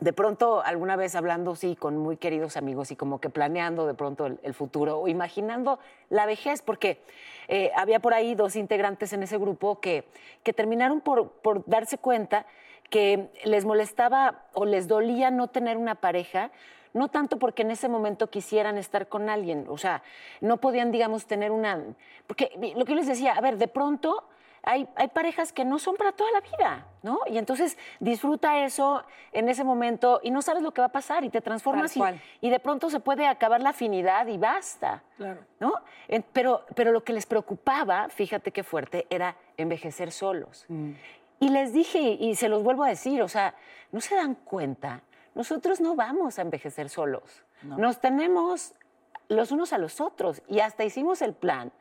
de pronto, alguna vez hablando, sí, con muy queridos amigos y como que planeando de pronto el, futuro o imaginando la vejez, porque eh, había por ahí dos integrantes en ese grupo que, que terminaron por, por darse cuenta que les molestaba o les dolía no tener una pareja, no tanto porque en ese momento quisieran estar con alguien, o sea, no podían, digamos, tener una... Porque lo que yo les decía, a ver, de pronto hay, hay parejas que no son para toda la vida, ¿no? Y entonces disfruta eso en ese momento y no sabes lo que va a pasar y te transformas y, y de pronto se puede acabar la afinidad y basta. Claro. ¿No? Pero, pero lo que les preocupaba, fíjate qué fuerte, era envejecer solos. Y les dije, y se los vuelvo a decir, o sea, ¿no se dan cuenta? Nosotros no vamos a envejecer solos. Nos tenemos los unos a los otros. Y hasta hicimos el plan,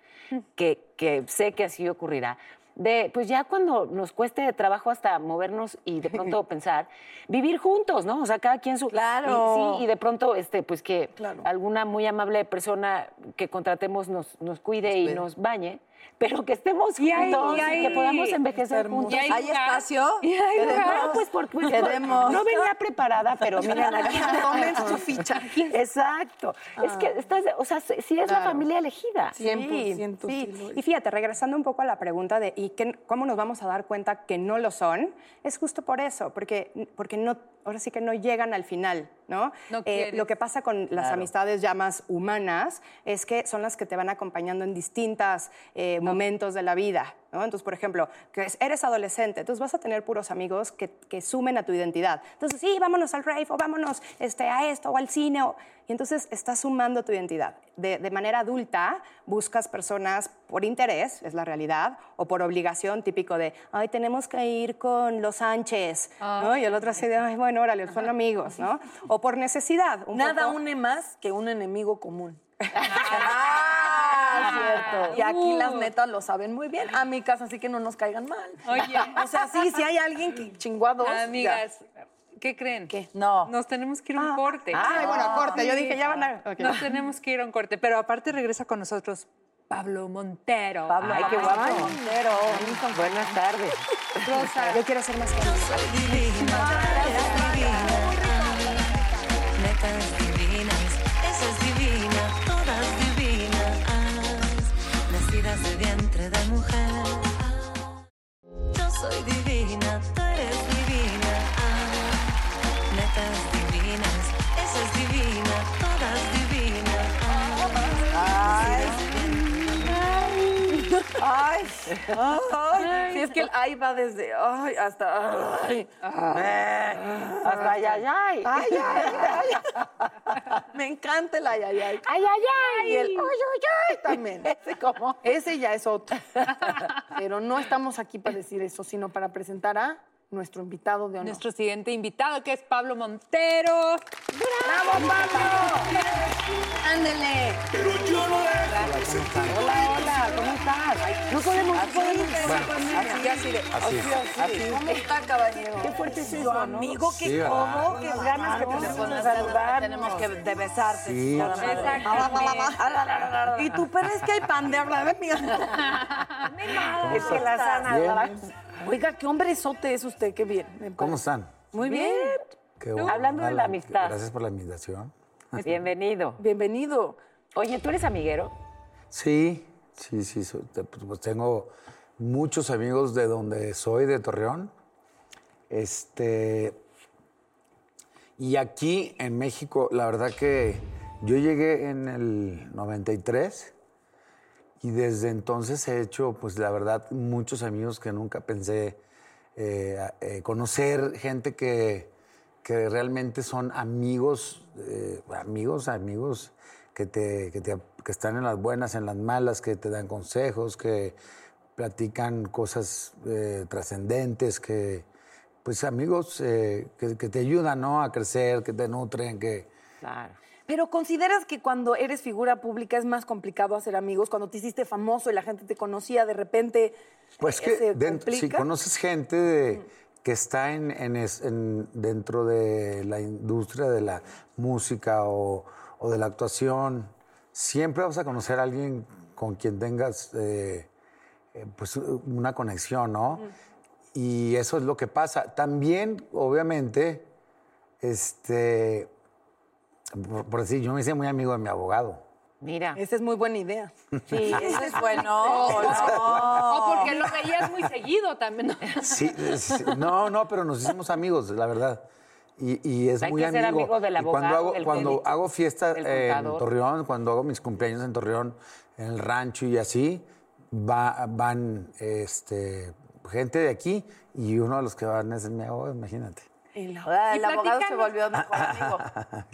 que, que sé que así ocurrirá, de, pues ya cuando nos cueste de trabajo hasta movernos y de pronto pensar, vivir juntos, ¿no? O sea, cada quien su... Claro. Y, sí, y de pronto, este, pues que Claro. alguna muy amable persona que contratemos nos, nos cuide y nos bañe, pero que estemos Y hay- juntos y y, que podamos envejecer juntos. Y hay ¿Hay espacio? Y hay. Ah, pues porque pues, Queremos. no venía preparada, pero miren aquí. Tomen su ficha. Exacto. Es que estás, o sea, sí es la familia elegida. 100% Sí, sí. Y fíjate, regresando un poco a la pregunta de ¿y qué- cómo nos vamos a dar cuenta que no lo son? Es justo por eso, porque, porque no, ahora sí que no llegan al final, ¿no? No Eh, lo que pasa con las amistades ya más humanas es que son las que te van acompañando en distintos momentos de la vida, ¿no? Entonces, por ejemplo, que es- eres adolescente, entonces vas a tener puros amigos que, que sumen a tu identidad. Entonces, sí, vámonos al rave o vámonos este, a esto o al cine. o- Y entonces estás sumando tu identidad. De, de manera adulta, buscas personas por interés, es la realidad, o por obligación, típico de, ay, tenemos que ir con los Sánchez, ¿no? Y el otro así de, ay, bueno, órale, son amigos, ¿no? O por necesidad. un Nada poco- une más que un enemigo común. Ah. Y aquí las netas lo saben muy bien. Amigas, así que no nos caigan mal. Oye. O sea, sí, si hay alguien que chingó a dos. ya. Amigas, ¿qué creen? ¿Qué? No. Nos tenemos que ir a un corte. Ay, bueno, corte. Yo dije, ya van a... Nos tenemos que ir a un corte, pero aparte regresa con nosotros Pablo Montero. Pablo Ay, qué guapo. Montero. Buenas tardes. Rosa. Yo quiero ser más Yo soy divina, tú eres Ay, sí, es que el ay va desde ay hasta ay. Hasta ay, ay, ay. Ay, ay, ay. Me encanta el ay, ay, ay. Ay, ay, ay. Y el ay, ay, ay también. Ese como. Ese ya es otro. Pero no estamos aquí para decir eso, sino para presentar a nuestro invitado de honor. Nuestro siguiente invitado, que es Pablo Montero. ¡Bravo, Pablo! ¡Ándele! Pero yo no dejo de Hola, hola, ¿cómo estás? No podemos, no podemos. Así, así de. Así, Así. ¿Cómo está, caballero? Qué fuerte es Tu eso, amigo, qué Sí, cómodo, qué ganas que tenemos de saludar. Tenemos que de besarte. Sí. Y tú, pero es que hay pan de hablar, amiga. Es que la sana. Oiga, qué hombrezote es usted, qué bien. ¿Cómo están? Muy bien. Qué bueno. Hablando de la amistad. Gracias por la invitación. Bienvenido. Bienvenido. Oye, ¿tú eres amiguero? Sí, sí, sí. soy- te- pues tengo muchos amigos de donde soy, de Torreón. Este. Y aquí en México, la verdad que yo llegué en el 93 y desde entonces he hecho, pues la verdad, muchos amigos que nunca pensé eh, eh, conocer, gente que, que realmente son amigos, eh, amigos, amigos que, te, que, te- que están en las buenas, en las malas, que te dan consejos, que platican cosas trascendentes, que, pues amigos eh, que, que te ayudan ¿no? a crecer, que te nutren, que... Claro. Pero ¿consideras que cuando eres figura pública es más complicado hacer amigos? Cuando te hiciste famoso y la gente te conocía, de repente Pues que se dentro- si conoces gente de- que está en, en es- en- dentro de la industria de la música o, o de la actuación, siempre vas a conocer a alguien con quien tengas eh, eh, pues una conexión, ¿no? Y eso es lo que pasa. También, obviamente, este, por, por decir, yo me hice muy amigo de mi abogado. Mira. Esa es muy buena idea. Sí, Eso es bueno. O porque lo veías muy seguido también. Sí, sí, no, no, pero nos hicimos amigos, la verdad. Y, y es Hay muy que ser amigo. amigo del Y cuando abogado, hago, del cuando hago fiesta en. Torreón, cuando hago mis cumpleaños en Torreón, en el rancho y así, va- van este, gente de aquí y uno de los que van es mi abogado, imagínate. En la- Ah, El Y abogado se volvió mejor amigo.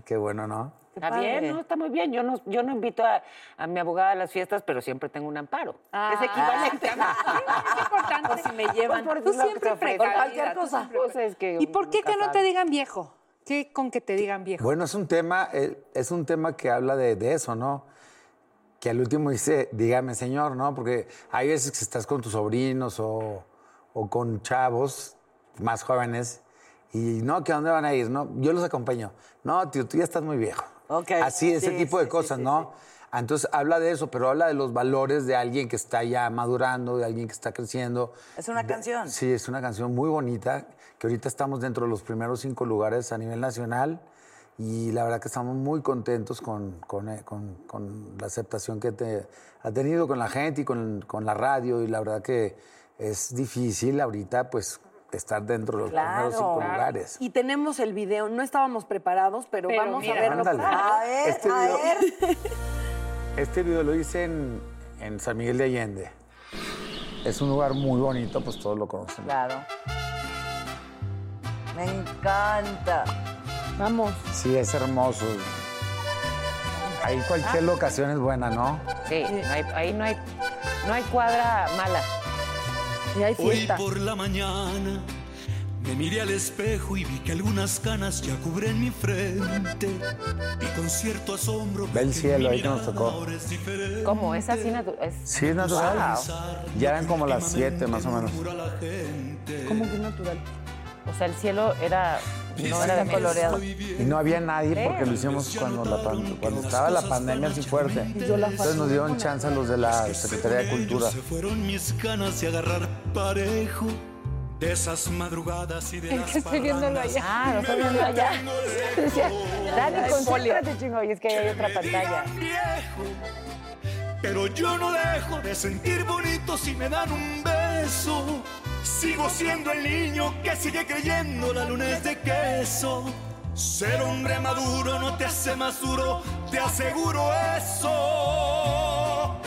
Qué bueno, ¿no? Está bien, ¿no? Está muy bien. Yo no, yo no invito a, a mi abogada a las fiestas, pero siempre tengo un amparo. es equivalente. Es importante. Por si me llevan. Por Tú siempre cualquier cosa. siempre Pues es que ¿Y por qué que no te digan viejo? ¿Qué con que te digan viejo? Bueno, es un tema, eh, es un tema que habla de, de eso, ¿no? Que al último dice, dígame señor, ¿no? Porque hay veces que estás con tus sobrinos o, o con chavos más jóvenes y no, ¿que dónde van a ir? No, yo los acompaño. No, tío, tú ya estás muy viejo. Ok, Así, ese sí, tipo sí, de cosas, sí, sí, ¿no? Entonces habla de eso, pero habla de los valores de alguien que está ya madurando, de alguien que está creciendo. Es una canción. Sí, es una canción muy bonita, que ahorita estamos dentro de los primeros cinco lugares a nivel nacional y la verdad que estamos muy contentos con, con, eh, con- con la aceptación que te, ha tenido con la gente y con, con la radio y la verdad que es difícil ahorita pues estar dentro de los primeros cinco Claro. lugares. Y tenemos el video. No estábamos preparados, pero, Pero vamos mira. a verlo. Ándale. A ver, Este a video- ver. Este video lo hice en, en San Miguel de Allende. Es un lugar muy bonito, pues todos lo conocen. Claro. Me encanta. Vamos. Sí, es hermoso. Ahí cualquier locación es buena, ¿no? Sí, no hay- ahí no hay, no hay cuadra mala. Y hay Hoy por la mañana me miré al espejo y vi que algunas canas ya cubren mi frente. Y con cierto asombro. Ve el cielo ahí que nos tocó. ¿Cómo? ¿Es así? natu- es- Sí, es natural. Ya eran como las 7 más o menos. ¿Cómo que es natural? O sea, el cielo era, no era de coloreado. Y no había nadie porque lo hicimos cuando, la pan- cuando estaba la pandemia así fuerte. Entonces nos dieron chance a los de la Secretaría de Cultura. Se fueron mis ganas de agarrar parejo de esas madrugadas y de las Estoy viéndolo allá. Ah, lo estoy viendo allá. Decía, Dani, concéntrate, chingo. Y es que hay otra pantalla. pero yo no dejo de sentir bonito si me dan un beso. Sigo siendo el niño que sigue creyendo la luna es de queso. Ser hombre maduro no te hace más duro, te aseguro eso.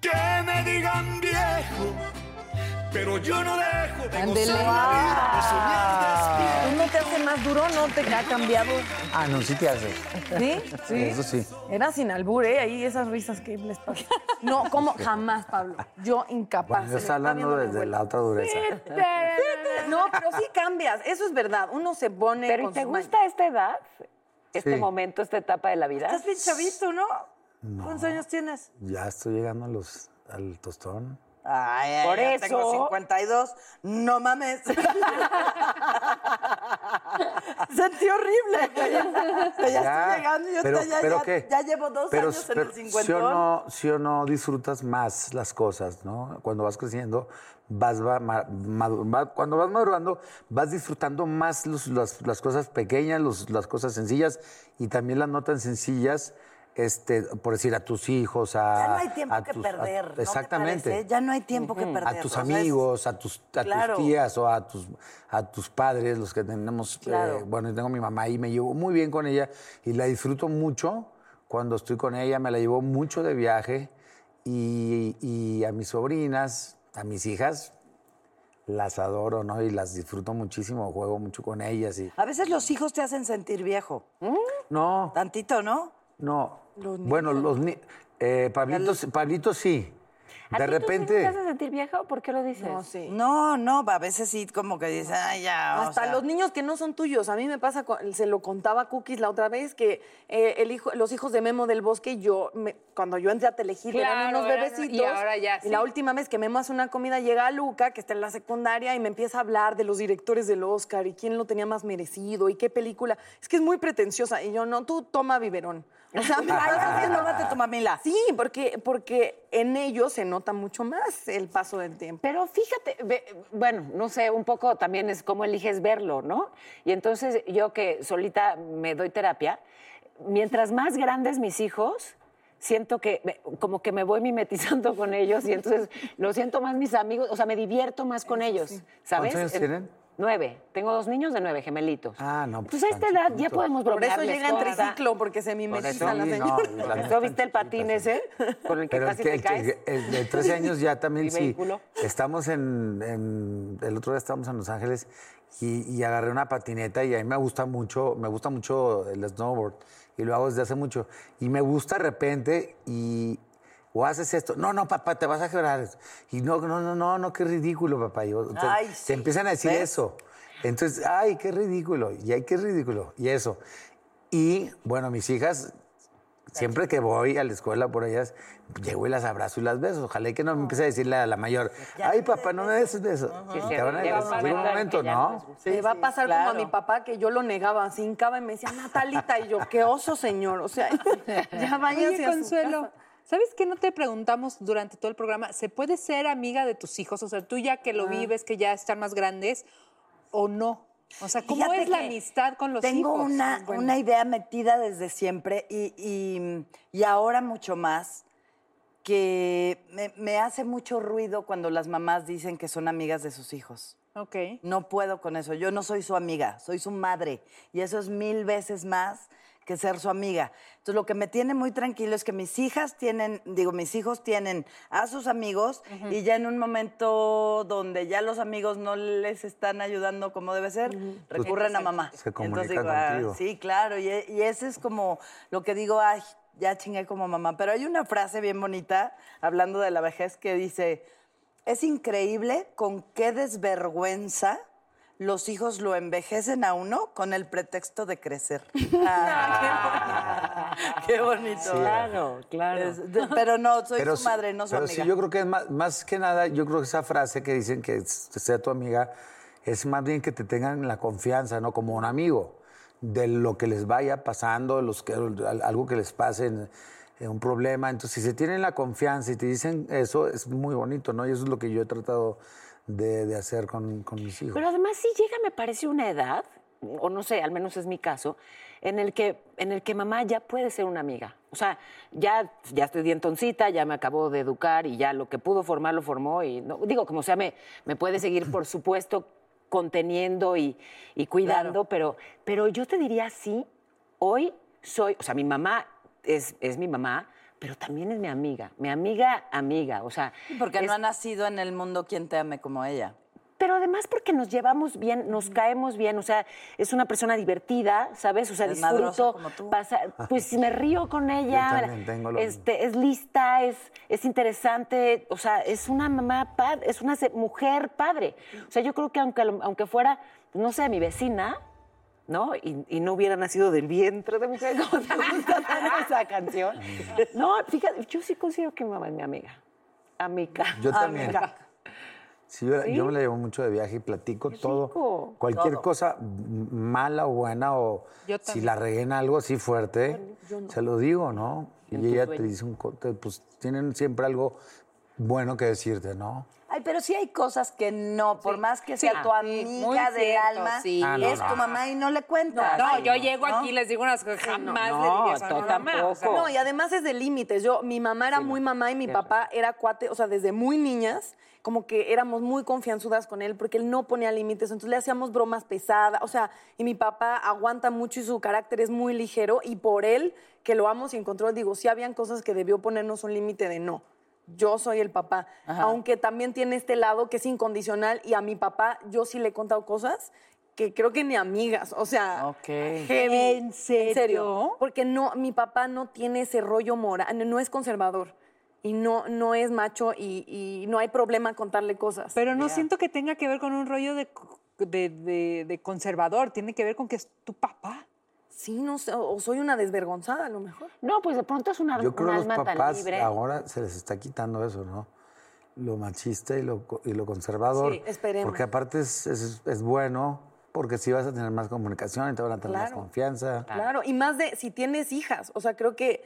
Que me digan Pero yo no dejo de gozar la vida, de soñar despierto. ¿Tú no te hace más duro? ¿No te ha cambiado? Ah, no, sí te hace. ¿Sí? Sí. Eso sí. Era sin albur, ¿eh? Ahí esas risas que les pasa. No, ¿cómo? Jamás, Pablo. Yo incapaz. Bueno, yo está hablando desde la otra dureza. No, pero sí cambias. Eso es verdad. Uno se pone. ¿Pero y te gusta esta edad? ¿Este Sí. momento, esta etapa de la vida? Estás bien chavito, ¿no? ¿Cuántos años tienes? Ya estoy llegando a los, al tostón. Ay, Por eso- tengo 52. No mames. Sentí horrible. güey. Ya, Ya, estoy llegando y yo pero- ya, pero ya- llevo dos Pero, años en el ¿sí o, 50. no, sí o no disfrutas más las cosas, ¿no? Cuando vas creciendo, vas va- cuando vas madurando, vas disfrutando más los- las, las cosas pequeñas, los- las cosas sencillas y también las no tan sencillas, este, por decir, a tus hijos, a... Ya no hay tiempo a que tus- a- perder. ¿no te exactamente. parece? Ya no hay tiempo que perder. a tus amigos, a, tus, a Claro. tus tías o a tus, a tus padres, los que tenemos. Claro. eh, bueno, tengo a mi mamá y me llevo muy bien con ella y la disfruto mucho cuando estoy con ella. Me la llevo mucho de viaje y, y a mis sobrinas, a mis hijas, las adoro, ¿no? Y las disfruto muchísimo, juego mucho con ellas y. A veces los hijos te hacen sentir viejo. No, Tantito, ¿no? no. Bueno, los ni- eh, Pablito, Pablito sí. ¿A De ti repente. ¿Te hace sentir vieja o por qué lo dices? No, sí. No, no, a veces sí como que dicen, ay, ya. o Hasta sea, los niños que no son tuyos. A mí me pasa, con- se lo contaba Cookies la otra vez, que eh, el hijo, los hijos de Memo del Bosque, yo, me- cuando yo entré a Telehit, eran unos eran- bebecitos. y ahora ya, Y la sí. última vez que Memo hace una comida, llega Luca, que está en la secundaria, y me empieza a hablar de los directores del Oscar y quién lo tenía más merecido y qué película. Es que es muy pretenciosa. Y yo, no, tú toma biberón. O sea, me estás haciendo- tómate tu mamila. Sí, porque, porque en ellos se nota mucho más el paso del tiempo. Pero fíjate, ve- bueno, no sé, un poco también es cómo eliges verlo, ¿no? Y entonces yo que solita me doy terapia, mientras más grandes mis hijos, siento que me- como que me voy mimetizando con ellos y entonces lo siento más mis amigos, o sea, me divierto más con ellos, ¿sabes? ¿Cuántos años En- tienen? Nueve. Tengo dos niños de nueve, gemelitos. Ah, no, pues Entonces a esta edad ya podemos Por eso llega en triciclo, porque se Por mimetiza eso, la sí, señora. no, las ¿Eso viste el patín ese? Con el que Pero el, casi que- te el, caes. que- el de 13 años ya también sí. vehículo. Estamos en, en- El otro día estábamos en Los Ángeles y, y agarré una patineta y a mí me gusta mucho, me gusta mucho el snowboard y lo hago desde hace mucho. Y me gusta de repente y. O haces esto. No, no, papá, te vas a quebrar. Y no, no, no, no, no, qué ridículo, papá. Y, o- te, sí. empiezan a decir ¿Ves? eso. Entonces, ay, qué ridículo. Y ay, qué ridículo. Y eso. Y bueno, mis hijas Siempre que voy a la escuela por ellas, llego y las abrazo y las beso. Ojalá y que no me empiece a decirle a la mayor, ay papá, no me des besos. Sí, sí, Te van a llega un momento no gusta. Se va a pasar como a mi papá, que yo lo negaba, se hincaba y me decía, Natalita, y yo, qué oso, señor. O sea, ya váyase Oye, a su Consuelo, casa. ¿Sabes qué no te preguntamos durante todo el programa? ¿Se puede ser amiga de tus hijos? O sea, tú ya Ah. que lo vives, que ya están más grandes, o no. O sea, ¿cómo Fíjate es la amistad con los tengo hijos? una, una idea metida desde siempre y, y- y ahora mucho más que me, me hace mucho ruido cuando las mamás dicen que son amigas de sus hijos. Ok. No puedo con eso. Yo no soy su amiga, soy su madre. Y eso es mil veces más que ser su amiga. Entonces, lo que me tiene muy tranquilo es que mis hijas tienen, digo, mis hijos tienen a sus amigos y ya en un momento donde ya los amigos no les están ayudando como debe ser, recurren a mamá. Se comunican Entonces digo, ah, sí, claro. Y, y ese es como lo que digo, ay, ya chingué como mamá. Pero hay una frase bien bonita, hablando de la vejez, que dice, es increíble con qué desvergüenza los hijos lo envejecen a uno con el pretexto de crecer. Ah, qué bonito. Claro, claro. Es- de- pero no, soy su sí- madre, no su pero amiga. sí, yo creo que es más, más que nada, yo creo que esa frase que dicen que sea tu amiga es más bien que te tengan la confianza, ¿no? Como un amigo, de lo que les vaya pasando, los que, al- algo que les pase, en un problema. Entonces, si se tienen la confianza y te dicen eso, es muy bonito, ¿no? Y eso es lo que yo he tratado de, de hacer con, con mis hijos. Pero además sí llega, me parece, una edad, o no sé, al menos es mi caso, en el que, en el que mamá ya puede ser una amiga. O sea, ya, ya estoy dientoncita, ya me acabo de educar y ya lo que pudo formar lo formó. Y no, digo, como sea, me, me puede seguir, por supuesto, conteniendo y, y cuidando, pero, pero yo te diría sí, hoy soy, o sea, mi mamá es, es mi mamá, pero también es mi amiga, mi amiga, amiga, o sea... Porque es- no ha nacido en el mundo quien te ame como ella. pero además porque nos llevamos bien, nos caemos bien, o sea, es una persona divertida, ¿sabes? O sea, Es disfruto, como tú. pasa- pues me río con ella, Yo también tengo lo este, es lista, es, es interesante, o sea, es una mamá padre, es una mujer padre. O sea, yo creo que aunque, aunque fuera, no sé, mi vecina, ¿no? Y, y no hubiera nacido del vientre de mujer, como te gusta tanto esa canción. No, fíjate, yo sí considero que mi mamá es mi amiga. Amiga. Yo también. Amiga. Sí, yo, ¿Sí? yo me la llevo mucho de viaje y platico todo. rico. Cualquier Todo. cosa mala o buena o si la regué en algo así fuerte, se lo digo, ¿no? Y ella te dice un... Pues tienen siempre algo bueno que decirte, ¿no? Ay, pero sí hay cosas que no, por más que sea Sí, tu amiga del cierto, alma, sí. Ah, no, es no. tu mamá y no le cuentas. No, Ay, yo llego ¿no? aquí y les digo unas cosas jamás no, le eso a mi mamá. o sea, tampoco. No, y además es de límites. Yo, mi mamá era muy mamá y mi papá era cuate, o sea, desde muy niñas, como que éramos muy confianzudas con él porque él no ponía límites, entonces le hacíamos bromas pesadas, o sea, y mi papá aguanta mucho y su carácter es muy ligero y por él, que lo amo sin control, digo, sí habían cosas que debió ponernos un límite de no. Yo soy el papá, aunque también tiene este lado que es incondicional y a mi papá yo sí le he contado cosas que creo que ni amigas, o sea, Ok. heavy. ¿En serio? Porque no, mi papá no tiene ese rollo moral, no, es conservador y no, no es macho y, y no hay problema contarle cosas. Pero no siento que tenga que ver con un rollo de, de, de- de conservador, tiene que ver con que es tu papá. Sí, no sé, o soy una desvergonzada a lo mejor. No, pues de pronto es una, Yo creo un que los alma tan papás libre. ahora se les está quitando eso, ¿no? Lo machista y lo, y lo conservador. Sí, esperemos. Porque aparte es, es- es bueno, porque sí vas a tener más comunicación y te van a tener más Claro. confianza. Claro, y más de si tienes hijas, o sea, creo que,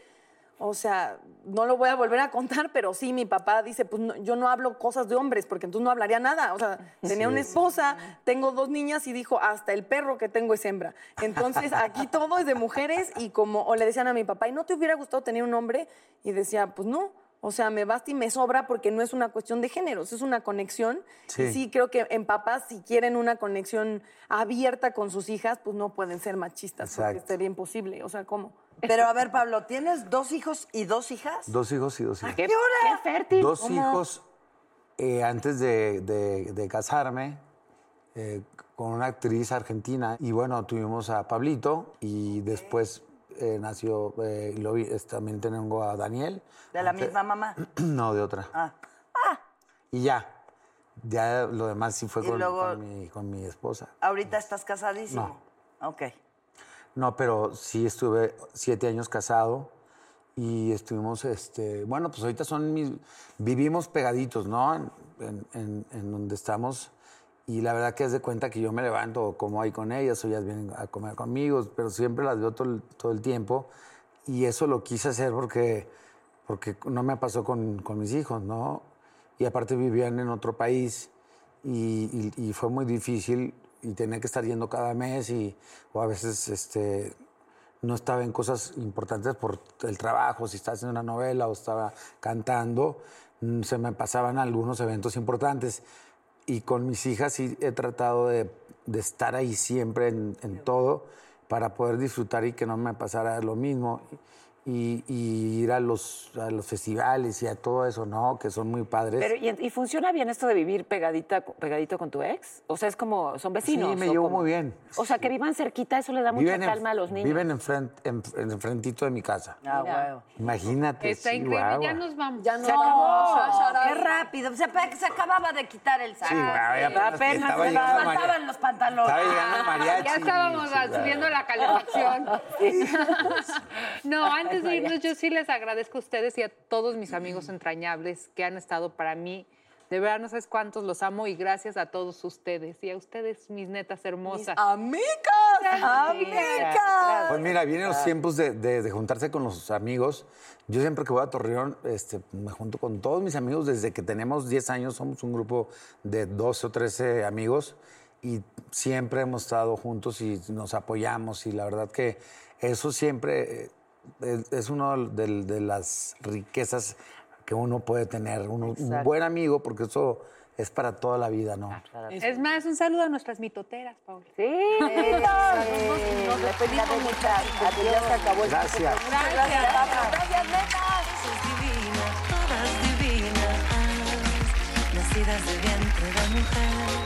o sea, no lo voy a volver a contar, pero sí, mi papá dice, pues no, yo no hablo cosas de hombres, porque entonces no hablaría nada. O sea, tenía una esposa, tengo dos niñas y dijo, hasta el perro que tengo es hembra. Entonces, aquí todo es de mujeres y como, o le decían a mi papá, ¿y no te hubiera gustado tener un hombre? Y decía, pues no. O sea, me basta y me sobra porque no es una cuestión de géneros, es una conexión. Sí. Y sí, creo que en papás, si quieren una conexión abierta con sus hijas, pues no pueden ser machistas, porque sería imposible. O sea, ¿cómo? Pero a ver, Pablo, ¿tienes dos hijos y dos hijas? Dos hijos y dos hijas. ¿Qué, qué fértil. Dos ¿cómo? hijos eh, antes de, de- de casarme eh, con una actriz argentina. Y bueno, tuvimos a Pablito y después eh, nació, eh, y lo vi- es- también tengo a Daniel. ¿De la Antes- misma mamá? no, de otra. Ah. Y ya. Ya lo demás sí fue con, luego- con mi, con mi esposa. ¿Ahorita estás casadísimo? Ok. No, pero sí estuve siete años casado y estuvimos, este, bueno, pues ahorita son vivimos pegaditos, ¿no? En, donde estamos y la verdad que es de cuenta que yo me levanto como ahí con ellas o ellas vienen a comer conmigo, pero siempre las veo todo el, tiempo y eso lo quise hacer porque, porque no me pasó con, con mis hijos, ¿no? Y aparte vivían en otro país y fue muy difícil y tenía que estar yendo cada mes y o a veces este no estaba en cosas importantes por el trabajo, si estaba haciendo una novela o estaba cantando, mm, se me pasaban algunos eventos importantes. Y con mis hijas sí he tratado de, de estar ahí siempre en, en todo para poder disfrutar y que no me pasara lo mismo. Y, y ir a los, a los festivales y a todo eso, ¿no? Que son muy padres. Pero, ¿y, y funciona bien esto de vivir pegadita, pegadito con tu ex? O sea, es como, son vecinos. Sí, me ¿o llevo muy bien. O sea, que vivan cerquita, eso le da mucha en- calma a los niños. Viven enfrente, en, en enfrentito de mi casa. Ah, huevo. Imagínate. Está sí, increíble, ya nos vamos. Ya no. Se acabó. Qué rápido. Se, se acababa de quitar el saco. Sí, ya apenas Nos faltaban los pantalones. Estaba llegando mariachi. Ya estábamos sí, subiendo la calefacción. no, antes de irnos, yo sí les agradezco a ustedes y a todos mis amigos entrañables que han estado para mí. De verdad, no sabes cuántos los amo y gracias a todos ustedes y a ustedes, mis netas hermosas. ¡Amigas! ¡Amigas! Pues mira, vienen los tiempos de, de- de juntarse con los amigos. Yo siempre que voy a Torreón, este, me junto con todos mis amigos desde que tenemos 10 años. Somos un grupo de 12 o 13 amigos y siempre hemos estado juntos y nos apoyamos. Y la verdad que eso siempre eh, es, una de, de, las riquezas que uno puede tener. Uno, un buen amigo, porque eso es para toda la vida, ¿no? Ah, es más, un saludo a nuestras mitoteras, Paula. Sí, sí, sí. Nos despedimos muchas. Adiós, se acabó el Gracias. Gracias, Gracias, Gracias nenas. divinas, todas divinas, nacidas de vientre de mujer.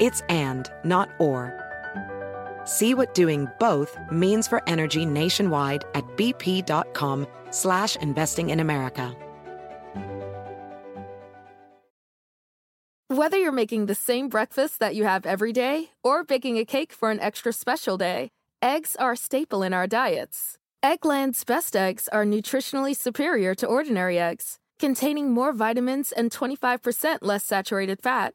It's and, not or. See what doing both means for energy nationwide at bp.com slash investing in America. Whether you're making the same breakfast that you have every day or baking a cake for an extra special day, eggs are a staple in our diets. Eggland's best eggs are nutritionally superior to ordinary eggs, containing more vitamins and 25% less saturated fat.